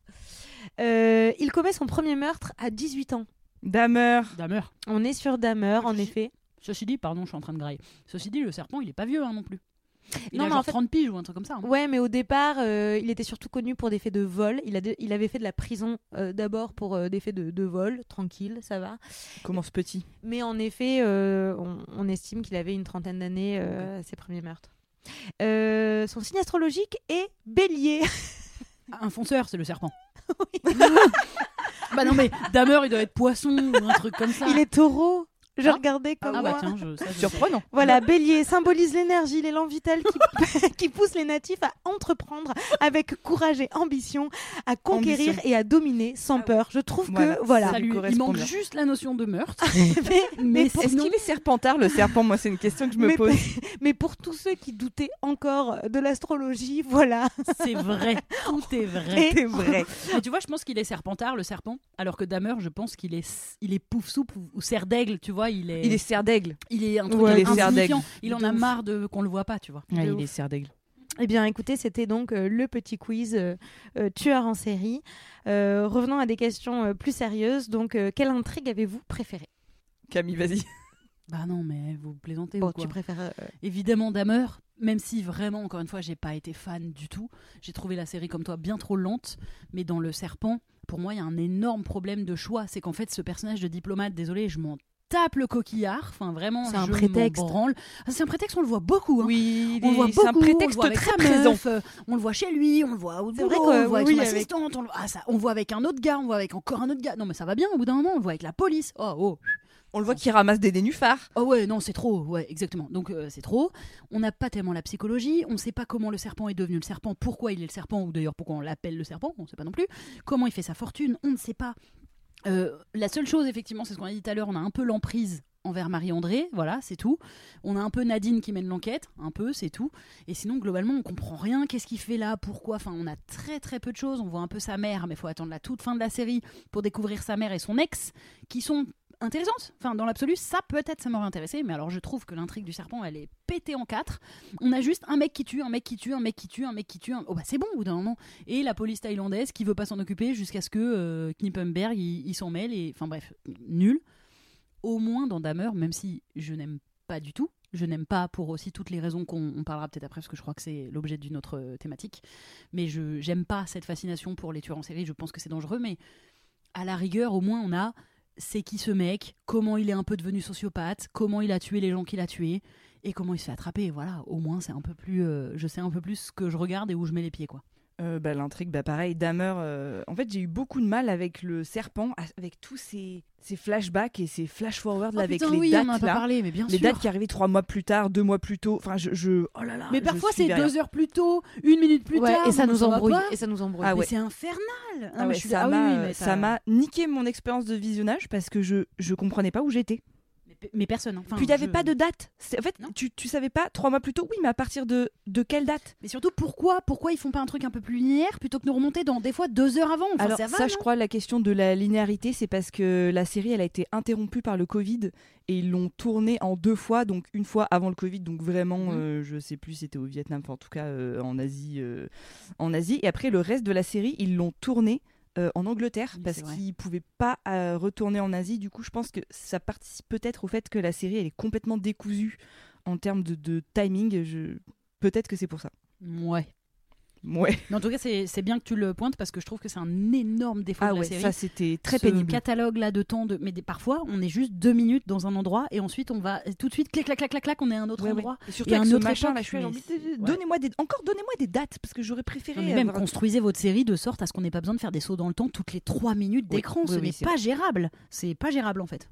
Euh, il commet son premier meurtre à 18 ans. Damer. Damer. On est sur Damer, en effet. Ceci dit, pardon, je suis en train de grailler. Ceci dit, le serpent, il est pas vieux hein, non plus. Il Non, a mais genre en fait- 30 piges ou un truc comme ça. hein. Ouais, mais au départ, euh, il était surtout connu pour des faits de vol. Il, a de- il avait fait de la prison euh, d'abord pour euh, des faits de, de vol, tranquille, ça va. Commence petit. Mais en effet, euh, on, on estime qu'il avait une trentaine d'années euh, à ses premiers meurtres. Euh, son signe astrologique est bélier. Un fonceur, c'est le serpent. [laughs] bah non, mais Damer, il doit être poisson ou un truc comme ça. Il est taureau. Je Ah. regardais comme Ah bah moi. tiens, je, ça, je sais. Surprenant. Voilà, bélier symbolise l'énergie, l'élan vital qui, [laughs] qui pousse les natifs à entreprendre avec courage et ambition, à conquérir Ambition. et à dominer sans peur. Je trouve Voilà. que, voilà. Ça Salut, lui il correspond manque bien. juste la notion de meurtre. [laughs] mais, mais pour- Est-ce qu'il est serpentard, le serpent Moi, c'est une question que je me Mais- pose. [laughs] mais pour tous ceux qui doutaient encore de l'astrologie, voilà. c'est vrai. Tout est vrai. C'est vrai. Mais tu vois, je pense qu'il est serpentard, le serpent, alors que Damer, je pense qu'il est, il est pouf soupe ou, ou cerf d'aigle, tu vois. Il est, Il est d'aigle. il est un truc Ouais, il est insignifiant. cerf d'aigle. Il en a marre de qu'on le voit pas, tu vois. Ouais, il ouf. est cerf d'aigle. Eh bien, écoutez, c'était donc euh, le petit quiz euh, euh, tueur en série. Euh, revenons à des questions euh, plus sérieuses. Donc, euh, quelle intrigue avez-vous préférée? Camille, vas-y. [laughs] Bah non, mais vous plaisantez Bon, ou quoi? tu préfères euh, Évidemment, Damer, même si vraiment, encore une fois, j'ai pas été fan du tout. J'ai trouvé la série comme toi bien trop lente. Mais dans Le Serpent, pour moi, il y a un énorme problème de choix. C'est qu'en fait, ce personnage de diplomate, désolé, je m'en tape le coquillard. Enfin, vraiment, C'est un prétexte. Ah, c'est un prétexte, on le voit beaucoup. hein. Oui, On le voit beaucoup, c'est un prétexte on le voit avec très présent. meuf, euh, on le voit chez lui, on le voit au vrai on le voit avec oui, son oui, avec- assistante, on le... Ah, ça, on le voit avec un autre gars, on le voit avec encore un autre gars. Non mais ça va bien, au bout d'un moment, on le voit avec la police. Oh, oh. On le voit qui ramasse des nénuphars. Oh ouais, non, c'est trop, ouais, exactement. Donc euh, c'est trop. On n'a pas tellement la psychologie, on ne sait pas comment le serpent est devenu le serpent, pourquoi il est le serpent, ou d'ailleurs pourquoi on l'appelle le serpent, on ne sait pas non plus. Comment il fait sa fortune, on ne sait pas. Euh, la seule chose, effectivement, c'est ce qu'on a dit tout à l'heure, on a un peu l'emprise envers Marie-André, voilà, c'est tout. On a un peu Nadine qui mène l'enquête, un peu, c'est tout. Et sinon, globalement, on comprend rien. Qu'est-ce qu'il fait là Pourquoi Enfin, on a très très peu de choses. On voit un peu sa mère, mais il faut attendre la toute fin de la série pour découvrir sa mère et son ex, qui sont intéressantes. Enfin, dans l'absolu, ça peut-être ça m'aurait intéressé, mais alors je trouve que l'intrigue du serpent, elle est pétée en quatre. On a juste un mec qui tue, un mec qui tue, un mec qui tue, un mec qui tue. un- Oh bah c'est bon au bout d'un moment. Et la police thaïlandaise qui veut pas s'en occuper jusqu'à ce que euh, Knippenberg il, s'en mêle. Et enfin bref, nul. Au moins dans Damer, même si je n'aime pas du tout. Je n'aime pas pour aussi toutes les raisons qu'on on parlera peut-être après, parce que je crois que c'est l'objet d'une autre euh, thématique. Mais je j'aime pas cette fascination pour les tueurs en série. Je pense que c'est dangereux, mais à la rigueur, au moins, on a c'est qui ce mec, comment il est un peu devenu sociopathe, comment il a tué les gens qu'il a tués, et comment il se fait. Voilà, au moins, c'est un peu plus. euh, je sais un peu plus ce que je regarde et où je mets les pieds, quoi. Euh, bah, L'intrigue, bah, pareil, Damer. euh, En fait, j'ai eu beaucoup de mal avec le serpent, avec tous ces, ces flashbacks et ces flash-forward Oh, avec putain, les oui, dates. on en a pas là. parlé, mais bien les sûr. dates qui arrivaient trois mois plus tard, deux mois plus tôt. Enfin, je. je- Oh là là. Mais parfois, c'est deux heures plus tôt, une minute plus ouais, tard. et ça nous embrouille. Et ça nous embrouille. Ah ouais. c'est infernal. Non, Ah ouais, ça ah oui, m'a niqué mon expérience de visionnage parce que je je comprenais pas où j'étais. Mais, personne. hein. Enfin, Puis t'avais je- pas de date. En fait, Non. tu, tu savais pas trois mois plus tôt. Oui, mais à partir de de quelle date? Mais surtout, pourquoi, pourquoi ils font pas un truc un peu plus linéaire plutôt que nous remonter dans des fois deux heures avant? Enfin, Alors ça, je crois, la question de la linéarité, c'est parce que la série, elle a été interrompue par le Covid et ils l'ont tournée en deux fois, donc une fois avant le Covid, donc vraiment, Mhm. euh, je sais plus, c'était au Vietnam, enfin en tout cas euh, en Asie, euh, en Asie. Et après le reste de la série, ils l'ont tournée euh, en Angleterre parce vrai. qu'ils pouvaient pas euh, retourner en Asie. Du coup, je pense que ça participe peut-être au fait que la série, elle est complètement décousue en termes de, de timing. Je... Peut-être que c'est pour ça. Ouais. Ouais. Mais en tout cas, c'est bien que tu le pointes parce que je trouve que c'est un énorme défaut Ah de la ouais, série. ça c'était très ce pénible. catalogue là de temps de mais des- parfois on est juste deux minutes dans un endroit et ensuite on va tout de suite clac clac clac clac clac on est à un autre Ouais, endroit Et surtout Et avec un ce autre machin, là, je suis genre, donnez-moi des, encore donnez-moi des dates parce que j'aurais préféré. Non, mais même avoir- construisez votre série de sorte à ce qu'on n'ait pas besoin de faire des sauts dans le temps toutes les trois minutes d'écran oui, ce oui, n'est pas gérable c'est pas gérable en fait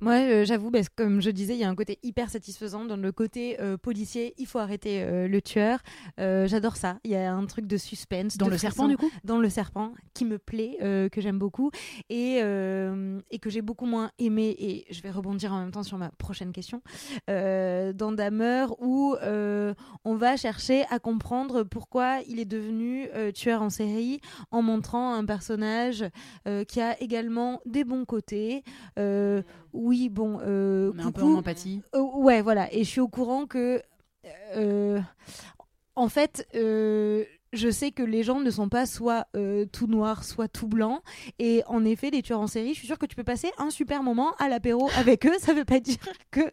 Moi, euh, j'avoue, parce que comme je disais, il y a un côté hyper satisfaisant dans le côté euh, policier. Il faut arrêter euh, le tueur. J'adore ça. Il y a un truc de suspense. dans de le serpent du coup? Dans le serpent, qui me plaît, que j'aime beaucoup et, et que j'ai beaucoup moins aimé. Et je vais rebondir en même temps sur ma prochaine question. Dans Damer, où on va chercher à comprendre pourquoi il est devenu tueur en série en montrant un personnage qui a également des bons côtés. Oui, bon, euh, on est un peu en empathie Euh, ouais, voilà. Et je suis au courant que, euh, en fait, euh, je sais que les gens ne sont pas soit euh, tout noirs, soit tout blancs. Et en effet, les tueurs en série, je suis sûre que tu peux passer un super moment à l'apéro [laughs] avec eux. Ça veut pas dire [laughs] que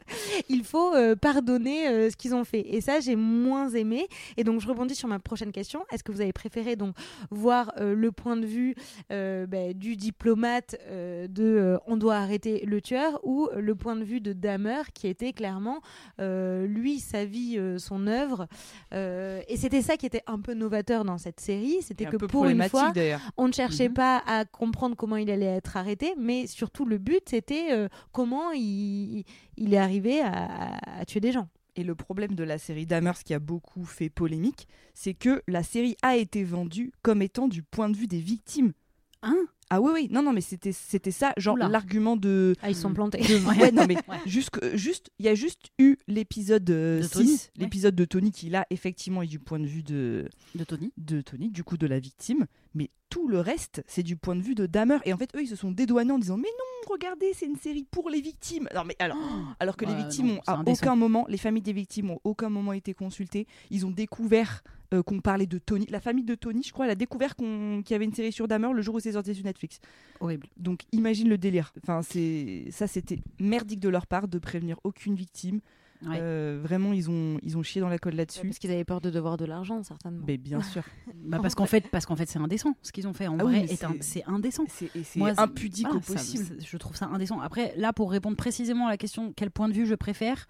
il faut euh, pardonner euh, ce qu'ils ont fait. Et ça, j'ai moins aimé. Et donc, je rebondis sur ma prochaine question. Est-ce que vous avez préféré donc voir le point de vue bah, du diplomate de on doit arrêter le tueur ou le point de vue de Dahmer qui était clairement lui, sa vie, son œuvre. Et c'était ça qui était un peu novateur dans cette série. C'était un que pour une fois, on ne cherchait Mhm. pas à comprendre comment il allait être arrêté, mais surtout le but c'était euh, comment il, il est arrivé à, à tuer des gens. Et le problème de la série Dahmer, ce qui a beaucoup fait polémique, c'est que la série a été vendue comme étant du point de vue des victimes. Hein? Ah oui, oui, non, non, mais c'était c'était ça, genre Oula. l'argument de. Ah, ils sont plantés. de- [laughs] ouais, non, mais Ouais. jusque- juste, il y a juste eu l'épisode euh, De 6, Tony, ouais. l'épisode de Tony qui, là, effectivement, est du point de vue de, De Tony. de Tony, du coup, de la victime. Mais tout le reste, c'est du point de vue de Dahmer. Et en fait, eux, ils se sont dédouanés en disant Mais non, regardez, c'est une série pour les victimes. Alors, mais alors, alors que les victimes non, ont à indécent. aucun moment, les familles des victimes ont aucun moment été consultées. Ils ont découvert euh, qu'on parlait de Tony. La famille de Tony, je crois, elle a découvert qu'on- qu'il y avait une série sur Dahmer le jour où c'est sorti sur Netflix. Horrible. Donc imagine le délire. Enfin, c'est ça, c'était merdique de leur part de prévenir aucune victime. Ouais. Euh, vraiment, ils ont ils ont chié dans la colle là-dessus. Parce qu'ils avaient peur de devoir de l'argent, certainement. Mais bien sûr, [laughs] Bah, parce qu'en fait, parce qu'en fait, c'est indécent ce qu'ils ont fait. En Ah vrai, c'est- indécent. c'est impudique voilà, au possible. ça- je trouve ça indécent. Après, là, pour répondre précisément à la question quel point de vue je préfère,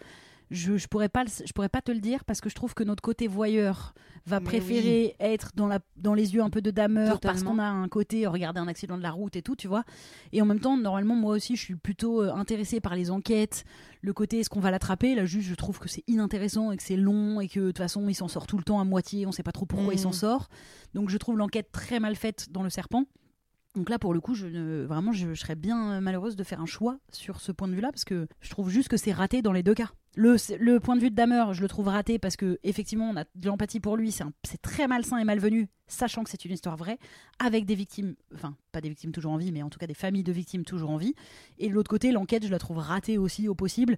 je, je pourrais pas je pourrais pas te le dire parce que je trouve que notre côté voyeur va Mais préférer être dans la dans les yeux un peu de Dahmer parce qu'on a un côté euh, regarder un accident de la route et tout, tu vois. Et en même temps, normalement, moi aussi, je suis plutôt euh, intéressée par les enquêtes, le côté est-ce qu'on va l'attraper? Là, juste, je trouve que c'est inintéressant et que c'est long et que de toute façon, il s'en sort tout le temps à moitié. On sait pas trop pourquoi il Mhm. s'en sort. Donc, je trouve l'enquête très mal faite dans le serpent. Donc là, pour le coup, je ne- vraiment, je, je serais bien euh, malheureuse de faire un choix sur ce point de vue-là, parce que je trouve juste que c'est raté dans les deux cas. Le, point de vue de Dahmer, je le trouve raté parce que effectivement, on a de l'empathie pour lui. C'est très malsain et malvenu, sachant que c'est une histoire vraie, avec des victimes, enfin pas des victimes toujours en vie, mais en tout cas des familles de victimes toujours en vie. Et de l'autre côté, l'enquête, je la trouve ratée aussi au possible.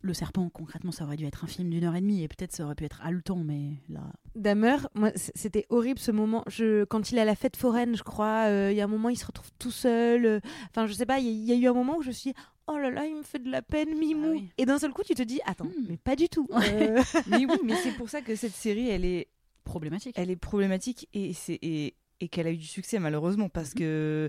Le serpent, concrètement, ça aurait dû être un film d'une heure et demie, et peut-être ça aurait pu être haletant, mais là, Dahmer, moi, c'était horrible ce moment. Quand il est à la fête foraine, je crois, euh, il y a un moment, il se retrouve tout seul. euh, Enfin, je sais pas, il y, y a eu un moment où je me suis dit, oh là là, il me fait de la peine, Mimou. Ah oui. Et d'un seul coup, tu te dis, attends, Hmm. mais pas du tout. Euh, [laughs] mais oui, mais c'est pour ça que cette série, elle est problématique. elle est problématique et c'est et, et qu'elle a eu du succès malheureusement parce Mhm. que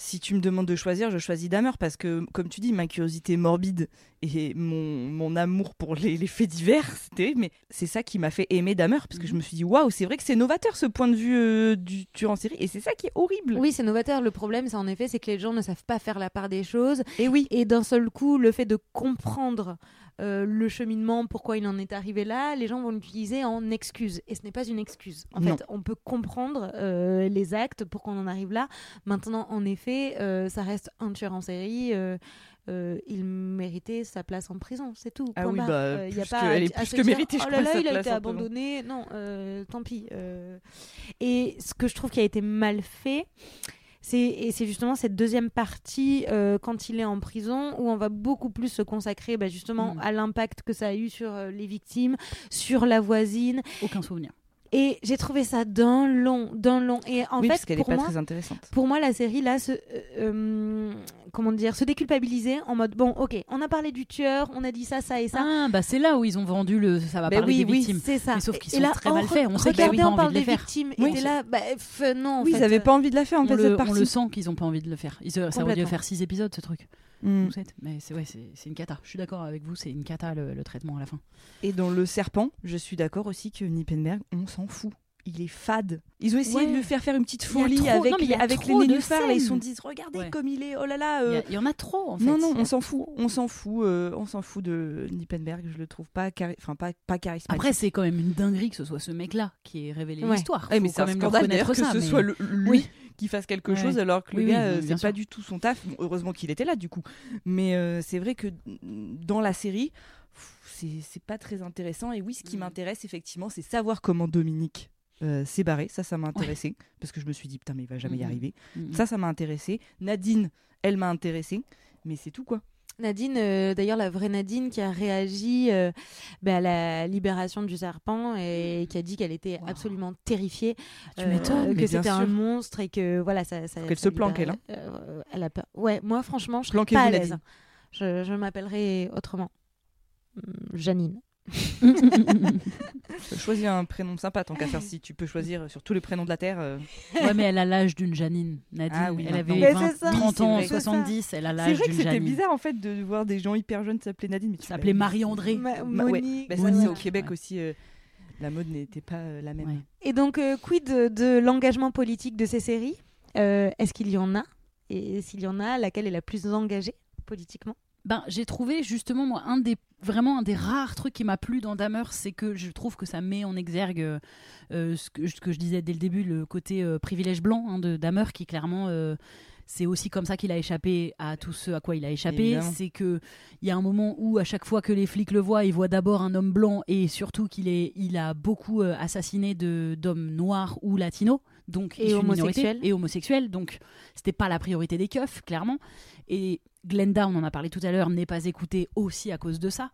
si tu me demandes de choisir, je choisis Dahmer parce que, comme tu dis, ma curiosité morbide et mon, mon amour pour les, les faits divers, c'était, mais c'est ça qui m'a fait aimer Dahmer parce que je me suis dit, waouh, c'est vrai que c'est novateur ce point de vue euh, du tueur en série et c'est ça qui est horrible. oui, c'est novateur. Le problème, c'est en effet, c'est que les gens ne savent pas faire la part des choses. Et oui, Et d'un seul coup, le fait de comprendre euh, le cheminement, pourquoi il en est arrivé là, les gens vont l'utiliser en excuse. Et ce n'est pas une excuse. En Non. fait, on peut comprendre euh, les actes pour qu'on en arrive là. Maintenant, en effet, euh, ça reste un tueur en série. il méritait sa place en prison, c'est tout. Ah oui, bah, il y a pas que- à- elle est plus que méritée, je Oh là là, il a été abandonné. Non, tant pis. Et ce que je trouve qui a été mal fait, et c'est justement cette deuxième partie euh, quand il est en prison où on va beaucoup plus se consacrer bah, justement Mhm. à l'impact que ça a eu sur euh, les victimes, sur la voisine. Aucun souvenir. Et j'ai trouvé ça d'un long, d'un long. Et en oui, fait, parce qu'elle est pour pas moi, très intéressante. pour moi, la série là, se, euh, euh, comment dire, se déculpabiliser en mode bon, ok, on a parlé du tueur, on a dit ça, ça et ça. Ah, bah c'est là où ils ont vendu le. Ça va Bah parler oui, des oui, victimes. C'est ça. Mais sauf qu'ils Et sont là, très mal faits. On sait qu'ils regardez, ont pas on parle envie de des le faire. victimes. Oui. Et là, bah, f- non. En oui, fait, ils avaient euh, pas envie de la faire en On fait le, cette on le sent qu'ils ont pas envie de le faire. Ils, ça aurait dû faire six épisodes ce truc. Mm. Mais c'est ouais, une cata. Je suis d'accord avec vous, c'est une cata le, le traitement à la fin. Et dans Le Serpent, je suis d'accord aussi que Nippenberg, on s'en fout. Il est fade. Ils ont essayé Ouais. de lui faire faire une petite folie trop- avec, non, a avec les nénuphars. Là, ils se sont dit regardez Ouais. comme il est, oh là là. Il y euh, a- Il y, en a trop en fait. Non, non, on s'en fout. On s'en fout. euh, on s'en fout de Nippenberg. Je le trouve pas, chari- enfin pas, pas charismatique. Après, c'est quand même une dinguerie que ce soit ce mec-là qui ait révélé l'histoire. Mais c'est un scandale que ça, ce soit le- lui Oui. Qui fasse quelque Ouais. chose alors que Oui, le gars, oui, euh, c'est pas du tout son taf. Bon, heureusement qu'il était là du coup. Mais euh, c'est vrai que mm, dans la série, c'est pas très intéressant. Et oui, ce qui Mm. m'intéresse effectivement, c'est savoir comment Dominique euh, s'est barré. Ça, ça m'a intéressé parce que je me suis dit putain, mais il va jamais y Mhm. arriver. Mhm. Ça, ça m'a intéressé. Nadine, elle m'a intéressé. Mais c'est tout quoi. Nadine, euh, d'ailleurs la vraie Nadine qui a réagi euh, bah, à la libération du serpent et qui a dit qu'elle était Wow. absolument terrifiée, Tu euh, m'étonnes, mais que c'était un monstre et que voilà ça. ça qu'elle se planque, elle, euh, elle a peur. Ouais, moi franchement, je Planquez-vous, pas à l'aise. Je, je m'appellerai autrement. Hum, Janine. Choisis un prénom sympa tant qu'à faire. Si tu peux choisir sur tous les prénoms de la Terre. euh, Ouais, mais elle a l'âge d'une Janine. Nadine, Ah oui, elle maintenant. avait Mais 20, c'est ça, 30 c'est ans, vrai. C'est ça. 70, elle a C'est l'âge vrai que d'une c'était Janine. bizarre en fait de voir des gens hyper jeunes s'appeler Nadine. Mais tu S'appelait l'as- Marie-André. Ma- Ma- ouais. Monique. Bah, ça, Monique. c'est au Québec Ouais. aussi. euh, la mode n'était pas euh, la même. Ouais. Et donc, euh, quid de, de l'engagement politique de ces séries? Euh, Est-ce qu'il y en a? Et s'il y en a, laquelle est la plus engagée politiquement? Ben, j'ai trouvé justement moi un des vraiment un des rares trucs qui m'a plu dans Dahmer, c'est que je trouve que ça met en exergue euh, euh, ce, que, ce que je disais dès le début, le côté euh, privilège blanc hein, de Dahmer, qui clairement euh, c'est aussi comme ça qu'il a échappé à tout ce à quoi il a échappé. C'est que il y a un moment où à chaque fois que les flics le voient, ils voient d'abord un homme blanc et surtout qu'il est il a beaucoup assassiné de d'hommes noirs ou latinos. Donc Et homosexuels. et homosexuels, donc c'était pas la priorité des keufs, clairement. Et Glenda, on en a parlé tout à l'heure, n'est pas écoutée aussi à cause de ça.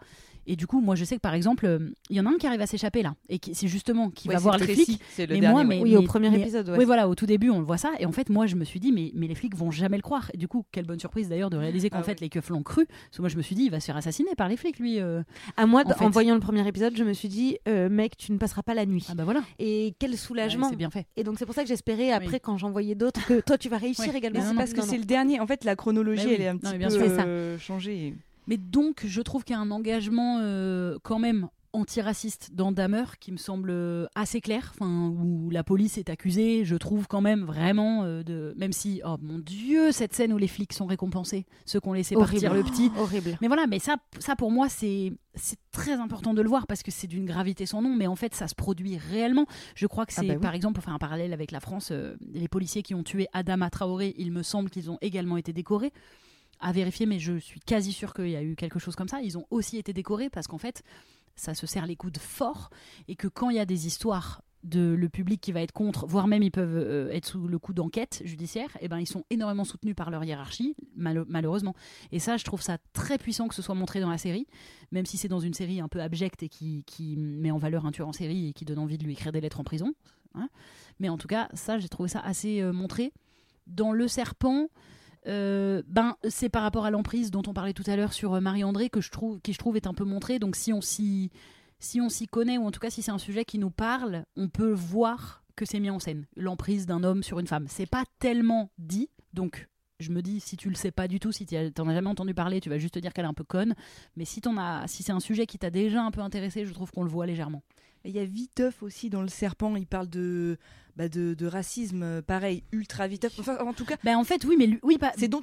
Et du coup, moi, je sais que par exemple, euh, il y en a un qui arrive à s'échapper là, et qui, c'est justement qui Ouais, va voir les flics. C'est le Mais dernier. moi, mais- Oui, au premier mais- épisode. ouais. Oui, voilà, au tout début, on le voit ça. Et en fait, moi, je me suis dit, mais, mais les flics vont jamais le croire. Et du coup, quelle bonne surprise d'ailleurs de réaliser qu'en Ah fait, ouais. les keufs l'ont cru. Parce que moi, je me suis dit, il va se faire assassiner par les flics, lui. euh. À moi, en voyant le premier épisode, je me suis dit, euh, mec, tu ne passeras pas la nuit. Ah bah voilà. Et quel Ouais, soulagement. c'est bien fait. et donc, c'est pour ça que j'espérais, après, Oui. quand j'en voyais d'autres, que toi, tu vas [laughs] réussir Ouais. également. Parce que c'est le dernier. En fait, la chronologie, Bah elle est un petit peu sûr. C'est ça. euh, changée. Mais donc, je trouve qu'il y a un engagement euh, quand même antiraciste dans Dahmer qui me semble euh, assez clair, enfin, où la police est accusée, je trouve quand même vraiment euh, de... Même si, oh mon Dieu, cette scène où les flics sont récompensés, ceux qui ont laissé partir le petit. Horrible. Mais voilà, mais ça, ça pour moi, c'est c'est très important de le voir parce que c'est d'une gravité sans nom, mais en fait, ça se produit réellement. Je crois que Ah c'est, bah oui. par exemple, pour faire un parallèle avec la France, euh, les policiers qui ont tué Adama Traoré, il me semble qu'ils ont également été décorés. À vérifier, mais je suis quasi sûre qu'il y a eu quelque chose comme ça. Ils ont aussi été décorés parce qu'en fait, ça se serre les coudes fort et que quand il y a des histoires de le public qui va être contre, voire même ils peuvent euh, être sous le coup d'enquête judiciaire, et ben ils sont énormément soutenus par leur hiérarchie, malheureusement. Et ça, je trouve ça très puissant que ce soit montré dans la série, même si c'est dans une série un peu abjecte et qui, qui met en valeur un tueur en série et qui donne envie de lui écrire des lettres en prison. hein. Mais en tout cas, ça, j'ai trouvé ça assez euh, montré. Dans Le Serpent, euh, ben, c'est par rapport à l'emprise dont on parlait tout à l'heure sur euh, Marie-André que je trouve, qui je trouve est un peu montré. Donc si on s'y si on s'y connaît, ou en tout cas si c'est un sujet qui nous parle, on peut voir que c'est mis en scène. L'emprise d'un homme sur une femme. C'est pas tellement dit, donc je me dis, si tu le sais pas du tout, si tu t'en as jamais entendu parler, tu vas juste te dire qu'elle est un peu conne. Mais si, t'en as, si c'est un sujet qui t'a déjà un peu intéressé, je trouve qu'on le voit légèrement. Il y a Viteuf aussi dans Le Serpent. Il parle de, bah, de, de racisme, euh, pareil, ultra Viteuf. Enfin, en tout cas, Ben en fait, oui, mais lui, oui, c'est dont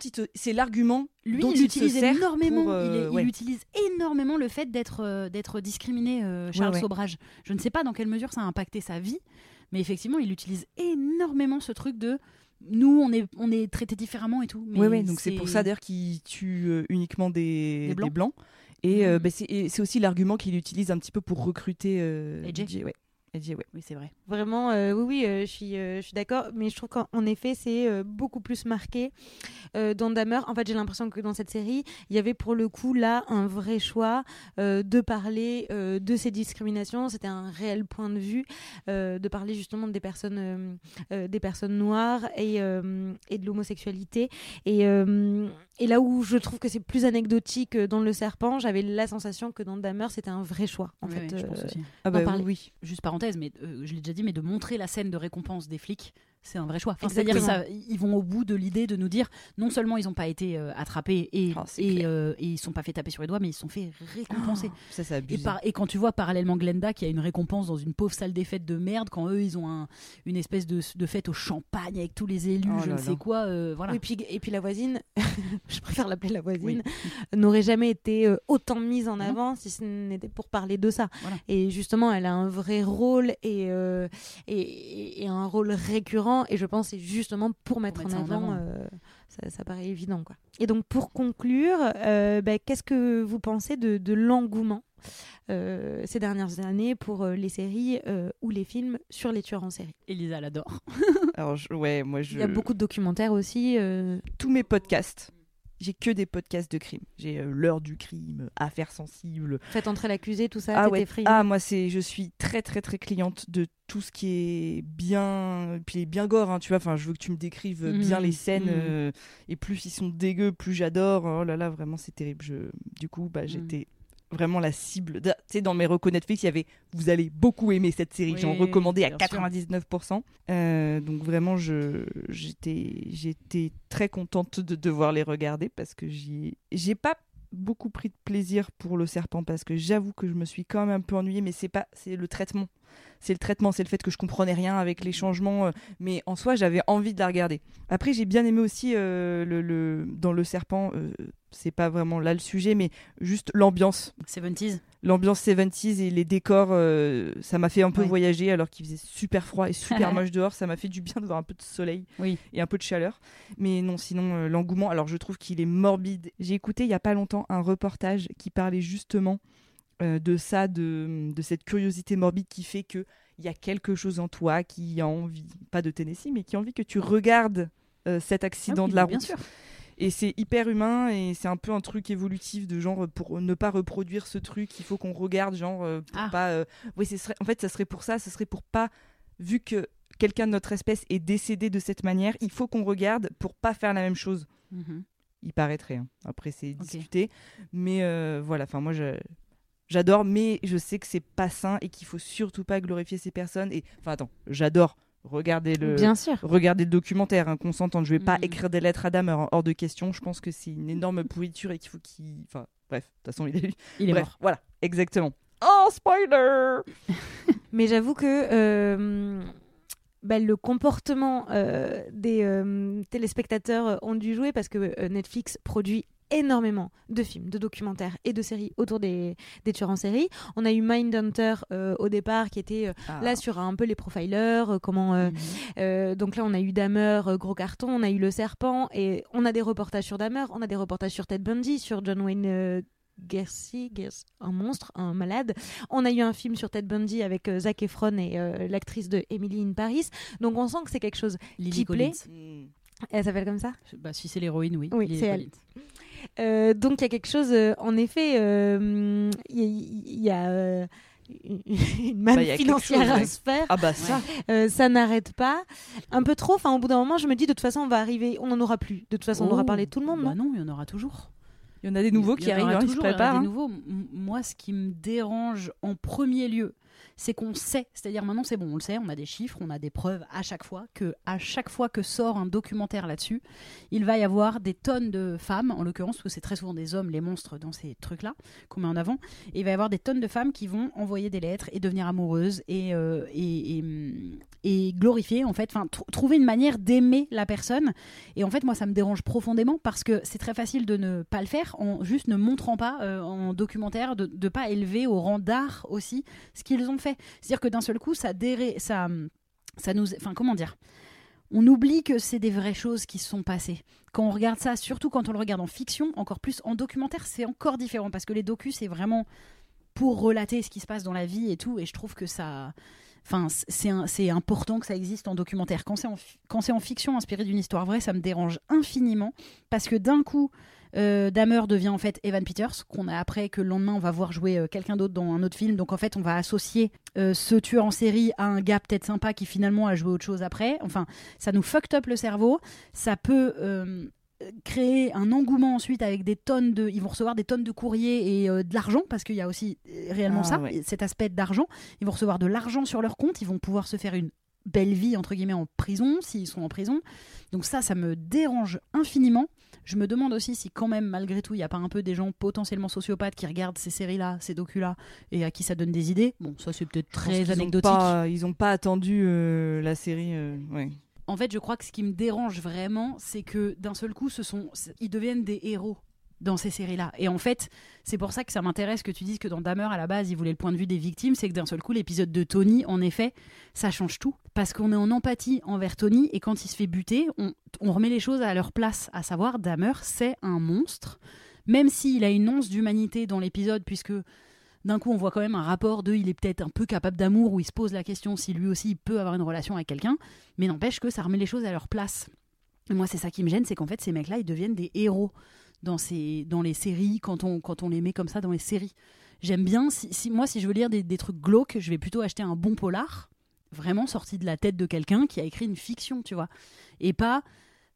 l'argument lui, dont il il utilise se énormément. pour, euh, il, est- il ouais. utilise énormément le fait d'être euh, d'être discriminé, euh, Charles Ouais, ouais. Sobrage. Je ne sais pas dans quelle mesure ça a impacté sa vie, mais effectivement, il utilise énormément ce truc de nous, on est on est traité différemment et tout. Mais Oui, ouais, donc c'est pour ça d'ailleurs qu'il tue euh, uniquement des, Des Blancs. Blancs. Et euh, Mhm. bah, c'est et c'est aussi l'argument qu'il utilise un petit peu pour recruter euh. DJ, ouais. Ouais. Oui, c'est vrai. Vraiment, euh, oui, oui, euh, je suis, euh, je suis d'accord, mais je trouve qu'en en effet, c'est beaucoup plus marqué dans Dahmer. En fait, j'ai l'impression que dans cette série, il y avait pour le coup là un vrai choix de parler de ces discriminations. C'était un réel point de vue de parler justement des personnes, des personnes noires et, et de l'homosexualité. Et, et là où je trouve que c'est plus anecdotique euh, dans Le Serpent, j'avais la sensation que dans Dahmer, c'était un vrai choix. En Oui, fait, oui, je pense euh, aussi. Ah bah oui. Juste parenthèse, mais euh, je l'ai déjà dit, mais de montrer la scène de récompense des flics, c'est un vrai choix. Enfin, C'est-à-dire Exactement. ça, ils vont au bout de l'idée de nous dire non seulement ils n'ont pas été euh, attrapés et, Oh, et, clair. euh, et ils sont pas fait taper sur les doigts, mais ils se sont fait récompenser. Ça, c'est Et, par- et quand tu vois parallèlement Glenda qui a une récompense dans une pauvre salle des fêtes de merde, quand eux ils ont un- une espèce de, de fête au champagne avec tous les élus, Oh je ne sais quoi, euh, voilà. Oui, puis, et puis la voisine, [laughs] je préfère l'appeler la voisine, Oui. n'aurait jamais été autant mise en avant si ce n'était pour parler de ça. Voilà. Et justement, elle a un vrai rôle et, et, et un rôle récurrent. Et je pense que c'est justement pour mettre, mettre en avant, avant. euh, ça, ça paraît évident. Quoi. Et donc, pour conclure, euh, bah, qu'est-ce que vous pensez de, de l'engouement euh, ces dernières années pour euh, les séries euh, ou les films sur les tueurs en série? Elisa l'adore. Alors, je- ouais, moi, je... Il y a beaucoup de documentaires aussi. euh, tous mes podcasts j'ai que des podcasts de crime. J'ai euh, l'heure du crime, affaires sensibles. Faites entrer l'accusé, tout ça, Ah ouais. Ah moi c'est, je suis très très très cliente de tout ce qui est bien, puis bien gore. hein, tu vois. Enfin, je veux que tu me décrives Mhm. bien les scènes. Mhm. euh, et plus ils sont dégueux, plus j'adore. Oh là là, vraiment c'est terrible. Je, du coup, bah j'étais vraiment la cible. Tu sais, dans mes recos Netflix, il y avait vous allez beaucoup aimer cette série. J'en Oui, recommandais à bien sûr. 99%. Euh, donc vraiment, j'étais très contente de devoir les regarder parce que j'ai pas beaucoup pris de plaisir pour le serpent parce que j'avoue que je me suis quand même un peu ennuyée mais c'est pas c'est le traitement c'est le traitement c'est le fait que je comprenais rien avec les changements euh, mais en soi j'avais envie de la regarder après j'ai bien aimé aussi euh, le, le- dans le serpent euh, c'est pas vraiment là le sujet mais juste l'ambiance 70s. l'ambiance 70s et les décors, euh, ça m'a fait un peu Ouais. voyager alors qu'il faisait super froid et super [laughs] moche dehors. Ça m'a fait du bien de voir un peu de soleil Oui. et un peu de chaleur. Mais non, sinon, euh, l'engouement, alors je trouve qu'il est morbide. J'ai écouté il y a pas longtemps un reportage qui parlait justement euh, de ça, de, de cette curiosité morbide qui fait que il y a quelque chose en toi qui a envie, pas de Tennessee, mais qui a envie que tu regardes euh, cet accident Ah oui, de la bien route. sûr. Et c'est hyper humain et c'est un peu un truc évolutif de genre pour ne pas reproduire ce truc, il faut qu'on regarde genre euh, pour Ah. pas. euh, Oui, ce serait. En fait, ça serait pour ça, ce serait pour pas vu que quelqu'un de notre espèce est décédé de cette manière, il faut qu'on regarde pour pas faire la même chose. Mhm. Il paraîtrait. hein. Après, c'est discuté, mais euh, voilà. Enfin, moi, je. J'adore, mais je sais que c'est pas sain et qu'il faut surtout pas glorifier ces personnes. Et enfin, attends, j'adore. Regardez le, Bien sûr. Regardez le documentaire, hein, qu'on s'entende. Je vais pas Mhm. écrire des lettres à Damer, hein, hors de question. Je pense que c'est une énorme pourriture et qu'il faut qu'il. Enfin, bref, de toute façon, il est. Il est bref, mort. voilà, exactement. Oh, spoiler [laughs] Mais j'avoue que euh, bah, le comportement euh, des euh, téléspectateurs ont dû jouer parce que Netflix produit énormément de films, de documentaires et de séries autour des, des tueurs en série. On a eu Mindhunter euh, au départ qui était euh, Ah. là sur un peu les profilers, euh, comment euh, Mhm. euh, donc là, on a eu Dahmer, euh, gros carton, on a eu Le Serpent, et on a des reportages sur Dahmer, on a des reportages sur Ted Bundy, sur John Wayne euh, Gacy, Gacy, un monstre, un malade. On a eu un film sur Ted Bundy avec euh, Zac Efron et euh, l'actrice de Emily in Paris. Donc on sent que c'est quelque chose Lily qui plaît. Collins. Hmm. Elle s'appelle comme ça? Bah, si c'est l'héroïne, oui. Oui, c'est elle. Euh, donc il y a quelque chose, euh, en effet, euh, il y a, y a, [laughs] une- manne Bah, a financière chose, à se faire. Ah bah ça. Ça n'arrête pas. Un peu trop. Enfin, au bout d'un moment, je me dis, de toute façon, on va arriver, on n'en aura plus. De toute façon, on aura Oh, parlé de tout le monde, bah non non, il y en aura toujours. Il y en a des nouveaux Il y qui en arrivent, hein, ils se toujours, il y en préparent. des hein. nouveaux. Moi, ce qui me dérange en premier lieu, c'est qu'on sait, c'est-à-dire maintenant c'est bon, on le sait, on a des chiffres, on a des preuves à chaque fois que à chaque fois que sort un documentaire là-dessus, il va y avoir des tonnes de femmes, en l'occurrence, parce que c'est très souvent des hommes les monstres dans ces trucs-là qu'on met en avant, il va y avoir des tonnes de femmes qui vont envoyer des lettres et devenir amoureuses et euh, et, hum, et glorifier en fait, enfin tr- trouver une manière d'aimer la personne. Et en fait, moi, ça me dérange profondément parce que c'est très facile de ne pas le faire en juste ne montrant pas euh, en documentaire, de ne pas élever au rang d'art aussi ce qu'ils ont fait. C'est-à-dire que d'un seul coup, ça déré, ça, ça nous, enfin comment dire, on oublie que c'est des vraies choses qui se sont passées. Quand on regarde ça, surtout quand on le regarde en fiction, encore plus en documentaire, c'est encore différent parce que les docus, c'est vraiment pour relater ce qui se passe dans la vie et tout. Et je trouve que ça. Enfin, c'est important que ça existe en documentaire. Quand c'est en, en fiction inspiré d'une histoire vraie, ça me dérange infiniment parce que d'un coup, Dahmer devient en fait Evan Peters, qu'on a après que le lendemain on va voir jouer euh, quelqu'un d'autre dans un autre film. Donc en fait, on va associer euh, ce tueur en série à un gars peut-être sympa qui finalement a joué autre chose après. Enfin, ça nous fucked up le cerveau. Ça peut euh, créer un engouement ensuite avec des tonnes de. Ils vont recevoir des tonnes de courriers et euh, de l'argent parce qu'il y a aussi euh, réellement Ah, ça, ouais. cet aspect d'argent. Ils vont recevoir de l'argent sur leur compte. Ils vont pouvoir se faire une belle vie entre guillemets en prison s'ils sont en prison. Donc ça, ça me dérange infiniment. Je me demande aussi si quand même malgré tout il n'y a pas un peu des gens potentiellement sociopathes qui regardent ces séries-là, ces docus-là et à qui ça donne des idées. Bon, ça c'est peut-être très ont anecdotique. pas- ils ont pas attendu euh, la série. euh, ouais. En fait, je crois que ce qui me dérange vraiment, c'est que d'un seul coup, ce sont, ils deviennent des héros dans ces séries-là. Et en fait, c'est pour ça que ça m'intéresse que tu dises que dans Dahmer, à la base, il voulait le point de vue des victimes. C'est que d'un seul coup, l'épisode de Tony, en effet, ça change tout. Parce qu'on est en empathie envers Tony, et quand il se fait buter, on, remet les choses à leur place. À savoir, Dahmer, c'est un monstre. Même s'il a une once d'humanité dans l'épisode, puisque d'un coup, on voit quand même un rapport de il est peut-être un peu capable d'amour, où il se pose la question si lui aussi il peut avoir une relation avec quelqu'un, mais n'empêche que ça remet les choses à leur place. Et moi, c'est ça qui me gêne, c'est qu'en fait, ces mecs-là, ils deviennent des héros dans, ces, dans les séries quand on, quand on les met comme ça dans les séries. J'aime bien, si, moi, si je veux lire des, des trucs glauques, je vais plutôt acheter un bon polar, vraiment sorti de la tête de quelqu'un qui a écrit une fiction, tu vois. Et pas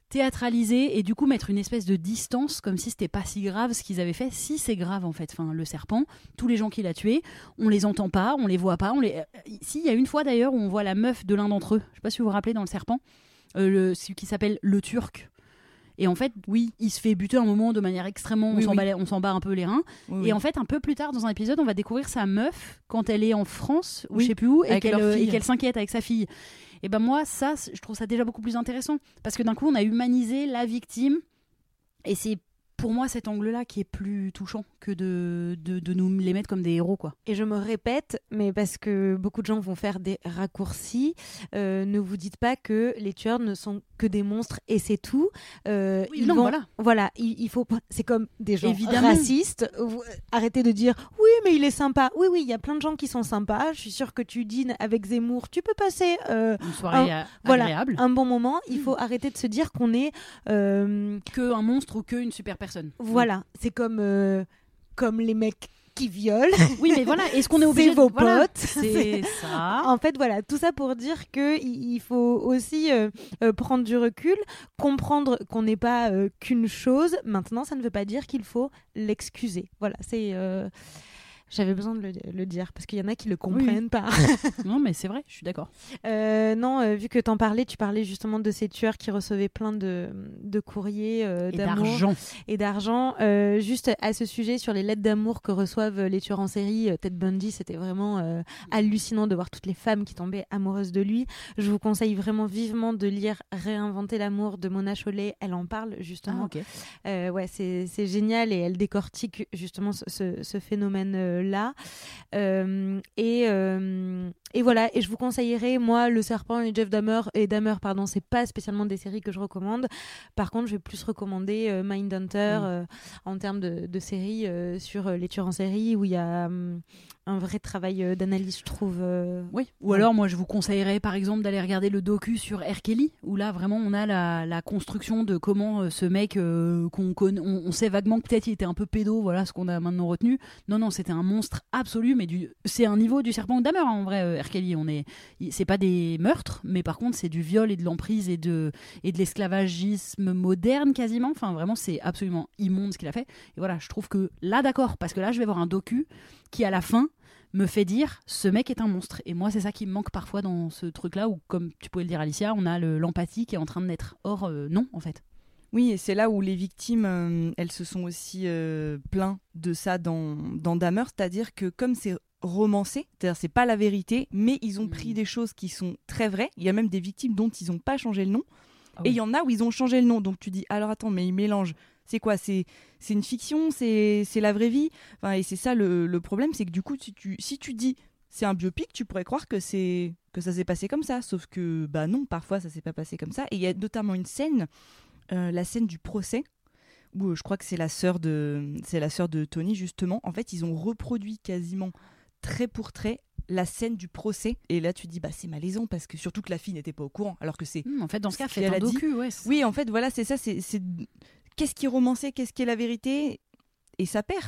théâtraliser et du coup mettre une espèce de distance comme si c'était pas si grave ce qu'ils avaient fait si c'est grave en fait le serpent tous les gens qu'il a tués on les entend pas on les voit pas on les euh, si y a une fois d'ailleurs où on voit la meuf de l'un d'entre eux je sais pas si vous vous rappelez dans le serpent euh, le celui qui s'appelle le turc et en fait oui il se fait buter un moment de manière extrêmement on Oui, s'en bat- un peu les reins. Oui, et en fait, un peu plus tard dans un épisode, on va découvrir sa meuf quand elle est en France ou je sais plus où et qu'elle euh, qu'elle s'inquiète avec sa fille. Et ben moi, ça, je trouve ça déjà beaucoup plus intéressant. Parce que d'un coup, on a humanisé la victime et c'est pour moi cet angle-là qui est plus touchant que de, de, de nous les mettre comme des héros quoi. Et je me répète, mais parce que beaucoup de gens vont faire des raccourcis, euh, ne vous dites pas que les tueurs ne sont que des monstres et c'est tout. Euh, Oui, ils non, vont- voilà. Voilà, il, il faut. C'est comme des gens Évidemment. racistes. Vous- Arrêtez de dire oui, mais il est sympa. Oui, oui, il y a plein de gens qui sont sympas. Je suis sûre que tu dînes avec Zemmour. Tu peux passer euh, Une soirée Un- voilà, un bon moment. Il faut arrêter de se dire qu'on est. Que un monstre ou que une super personne. Voilà, c'est comme, euh, comme les mecs qui violent. [laughs] Oui, mais voilà. Est-ce qu'on est [laughs] C'est obligé de- vos voilà, potes. C'est [laughs] ça. En fait, voilà, tout ça pour dire que il il faut aussi euh, euh, prendre du recul, comprendre qu'on n'est pas euh, qu'une chose. Maintenant, ça ne veut pas dire qu'il faut l'excuser. Voilà, c'est. J'avais besoin de le, le dire parce qu'il y en a qui le comprennent pas. [laughs] Non, mais c'est vrai. Je suis d'accord. Euh, non, euh, vu que t'en parlais, tu parlais justement de ces tueurs qui recevaient plein de, de courriers euh, Et d'amour d'argent. et d'argent. Juste à ce sujet, sur les lettres d'amour que reçoivent les tueurs en série, Ted Bundy, c'était vraiment hallucinant de voir toutes les femmes qui tombaient amoureuses de lui. Je vous conseille vraiment vivement de lire Réinventer l'amour de Mona Chollet. Elle en parle Ah, justement. ok. Euh, ouais, c'est génial et elle décortique justement ce, ce- ce phénomène-là. Euh, et, euh, et voilà, et je vous conseillerais, moi, Le Serpent et Jeff Dahmer, et Dahmer, pardon, c'est pas spécialement des séries que je recommande. Par contre, je vais plus recommander euh, Mindhunter Mm. euh, en termes de, de séries euh, sur euh, les tueurs en série où il y a hum, un vrai travail d'analyse, je trouve. Oui. Ou Ouais. alors, moi, je vous conseillerais, par exemple, d'aller regarder le docu sur R. Kelly, où là, vraiment, on a la, la construction de comment ce mec qu'on connaît, on, on sait vaguement que peut-être il était un peu pédo, voilà ce qu'on a maintenant retenu. Non, non, c'était un monstre absolu, mais du, c'est un niveau du serpent Dahmer, hein, en vrai, Kelly. On est, c'est pas des meurtres, mais par contre, c'est du viol et de l'emprise et de, et de l'esclavagisme moderne quasiment. Enfin, vraiment, c'est absolument immonde ce qu'il a fait. Et voilà, je trouve que là, d'accord, parce que là, je vais voir un docu qui, à la fin, me fait dire ce mec est un monstre. Et moi, c'est ça qui me manque parfois dans ce truc-là où, comme tu pouvais le dire, Alicia, on a le- l'empathie qui est en train de naître. Or, euh, non, en fait. Oui, et c'est là où les victimes, euh, elles se sont aussi euh, plaintes de ça dans, dans Dahmer, c'est-à-dire que comme c'est romancé, c'est-à-dire c'est pas la vérité, mais ils ont Mm. pris des choses qui sont très vraies. Il y a même des victimes dont ils n'ont pas changé le nom, Ah et il y en a où ils ont changé le nom. Donc tu dis, alors attends, mais ils mélangent. C'est quoi? C'est c'est une fiction? C'est c'est la vraie vie? Enfin, Et c'est ça le, le problème, c'est que du coup, si tu, si tu dis c'est un biopic, tu pourrais croire que c'est que ça s'est passé comme ça. Sauf que bah non, parfois ça s'est pas passé comme ça. Et il y a notamment une scène, euh, la scène du procès, où euh, je crois que c'est la sœur de c'est la sœur de Tony justement. En fait, ils ont reproduit quasiment trait pour trait la scène du procès. Et là, tu dis bah c'est malaisant parce que surtout que la fille n'était pas au courant, alors que c'est Hmm, en fait, dans ce cas, qu'elle un docu, ouais. oui, en fait, voilà, c'est ça. C'est c'est- qu'est-ce qui est romancé, qu'est-ce qui est la vérité, et ça perd.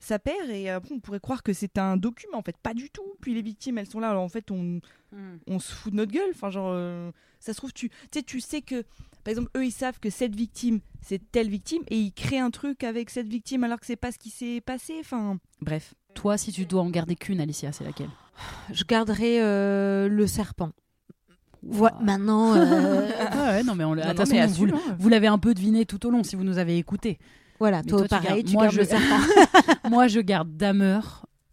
Ça perd, et après, on pourrait croire que c'est un document, en fait, pas du tout. Puis les victimes, elles sont là, alors en fait, on, Hmm. on se fout de notre gueule. Enfin, genre, euh, ça se trouve, tu, tu sais, tu sais que, par exemple, eux, ils savent que cette victime, c'est telle victime, et ils créent un truc avec cette victime alors que c'est pas ce qui s'est passé. Enfin, bref. Toi, si tu dois en garder qu'une, Alicia, c'est laquelle? Je garderai euh, le serpent. Voilà, Ouah. maintenant. euh, [laughs] Ah ouais, non, mais on l'a- Non, non, toute mais façon, vous, l'avez un peu deviné tout au long si vous nous avez écoutés. Voilà, toi, tu pareil, gardes- tu moi, gardes je- le [laughs] serpent. [laughs] Moi, je garde Dahmer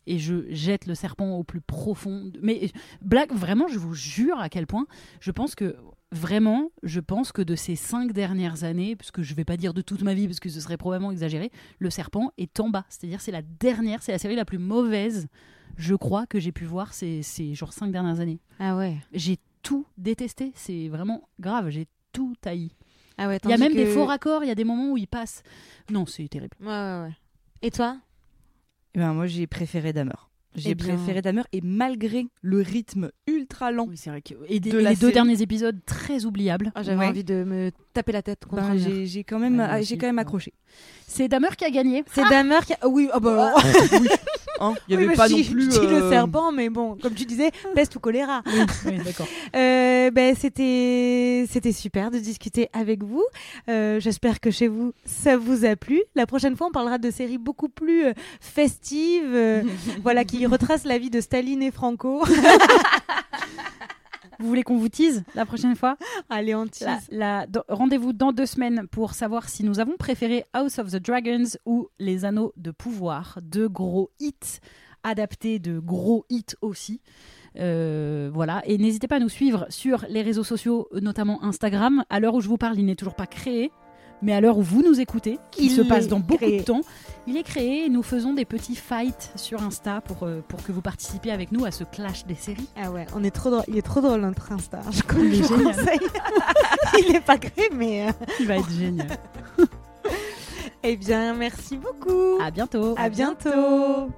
et je jette le serpent au plus profond. Mais blague, vraiment, je vous jure à quel point je pense que vraiment, je pense que de ces cinq dernières années, puisque je vais pas dire de toute ma vie, parce que ce serait probablement exagéré, le serpent est en bas. C'est-à-dire, c'est la dernière, c'est la série la plus mauvaise, je crois, que j'ai pu voir ces, ces genre cinq dernières années. Ah ouais. J'ai tout détesté. C'est vraiment grave. J'ai tout haï. Ah ouais Il y a même des faux raccords. Il y a des moments où il passe. Non, c'est terrible. Ouais, ouais, ouais. Et toi? Eh ben, moi, j'ai préféré Dahmer. J'ai Eh bien- préféré Dahmer et malgré le rythme ultra lent, Oui, c'est vrai que. Et, des- De et les deux derniers épisodes très oubliables. Ah, J'avais Ouais. envie de me taper la tête contre ben, j'ai quand même, Ouais, ah, aussi. quand même accroché. C'est Damer qui a gagné. C'est Damer qui a... ah Oui, ah bah... [laughs] Hein, Il y oui, avait pas non plus. Je dis le euh, serpent, mais bon, comme tu disais, peste ou choléra. oui, d'accord. [laughs] Euh, ben, c'était c'était super de discuter avec vous. Euh, J'espère que chez vous ça vous a plu. La prochaine fois, on parlera de séries beaucoup plus euh, festives, euh, [laughs] voilà, qui retracent la vie de Staline et Franco. [laughs] Vous voulez qu'on vous tease la prochaine fois? Allez, on tease. Rendez-vous dans deux semaines pour savoir si nous avons préféré House of the Dragons ou Les Anneaux de Pouvoir. Deux gros hits adaptés de gros hits aussi. Euh, voilà, et n'hésitez pas à nous suivre sur les réseaux sociaux, notamment Instagram. À l'heure où je vous parle, il n'est toujours pas créé, mais à l'heure où vous nous écoutez, qui Il se passe dans beaucoup créé. de temps, il est créé et nous faisons des petits fights sur Insta pour, euh, pour que vous participiez avec nous à ce clash des séries. Ah ouais, on est trop drôle. Il est trop drôle notre Insta. Je, Il est [laughs] je vous génial. conseille. [laughs] il n'est pas créé, mais. euh, Il va être génial. [laughs] Eh bien, merci beaucoup. À bientôt. à bientôt.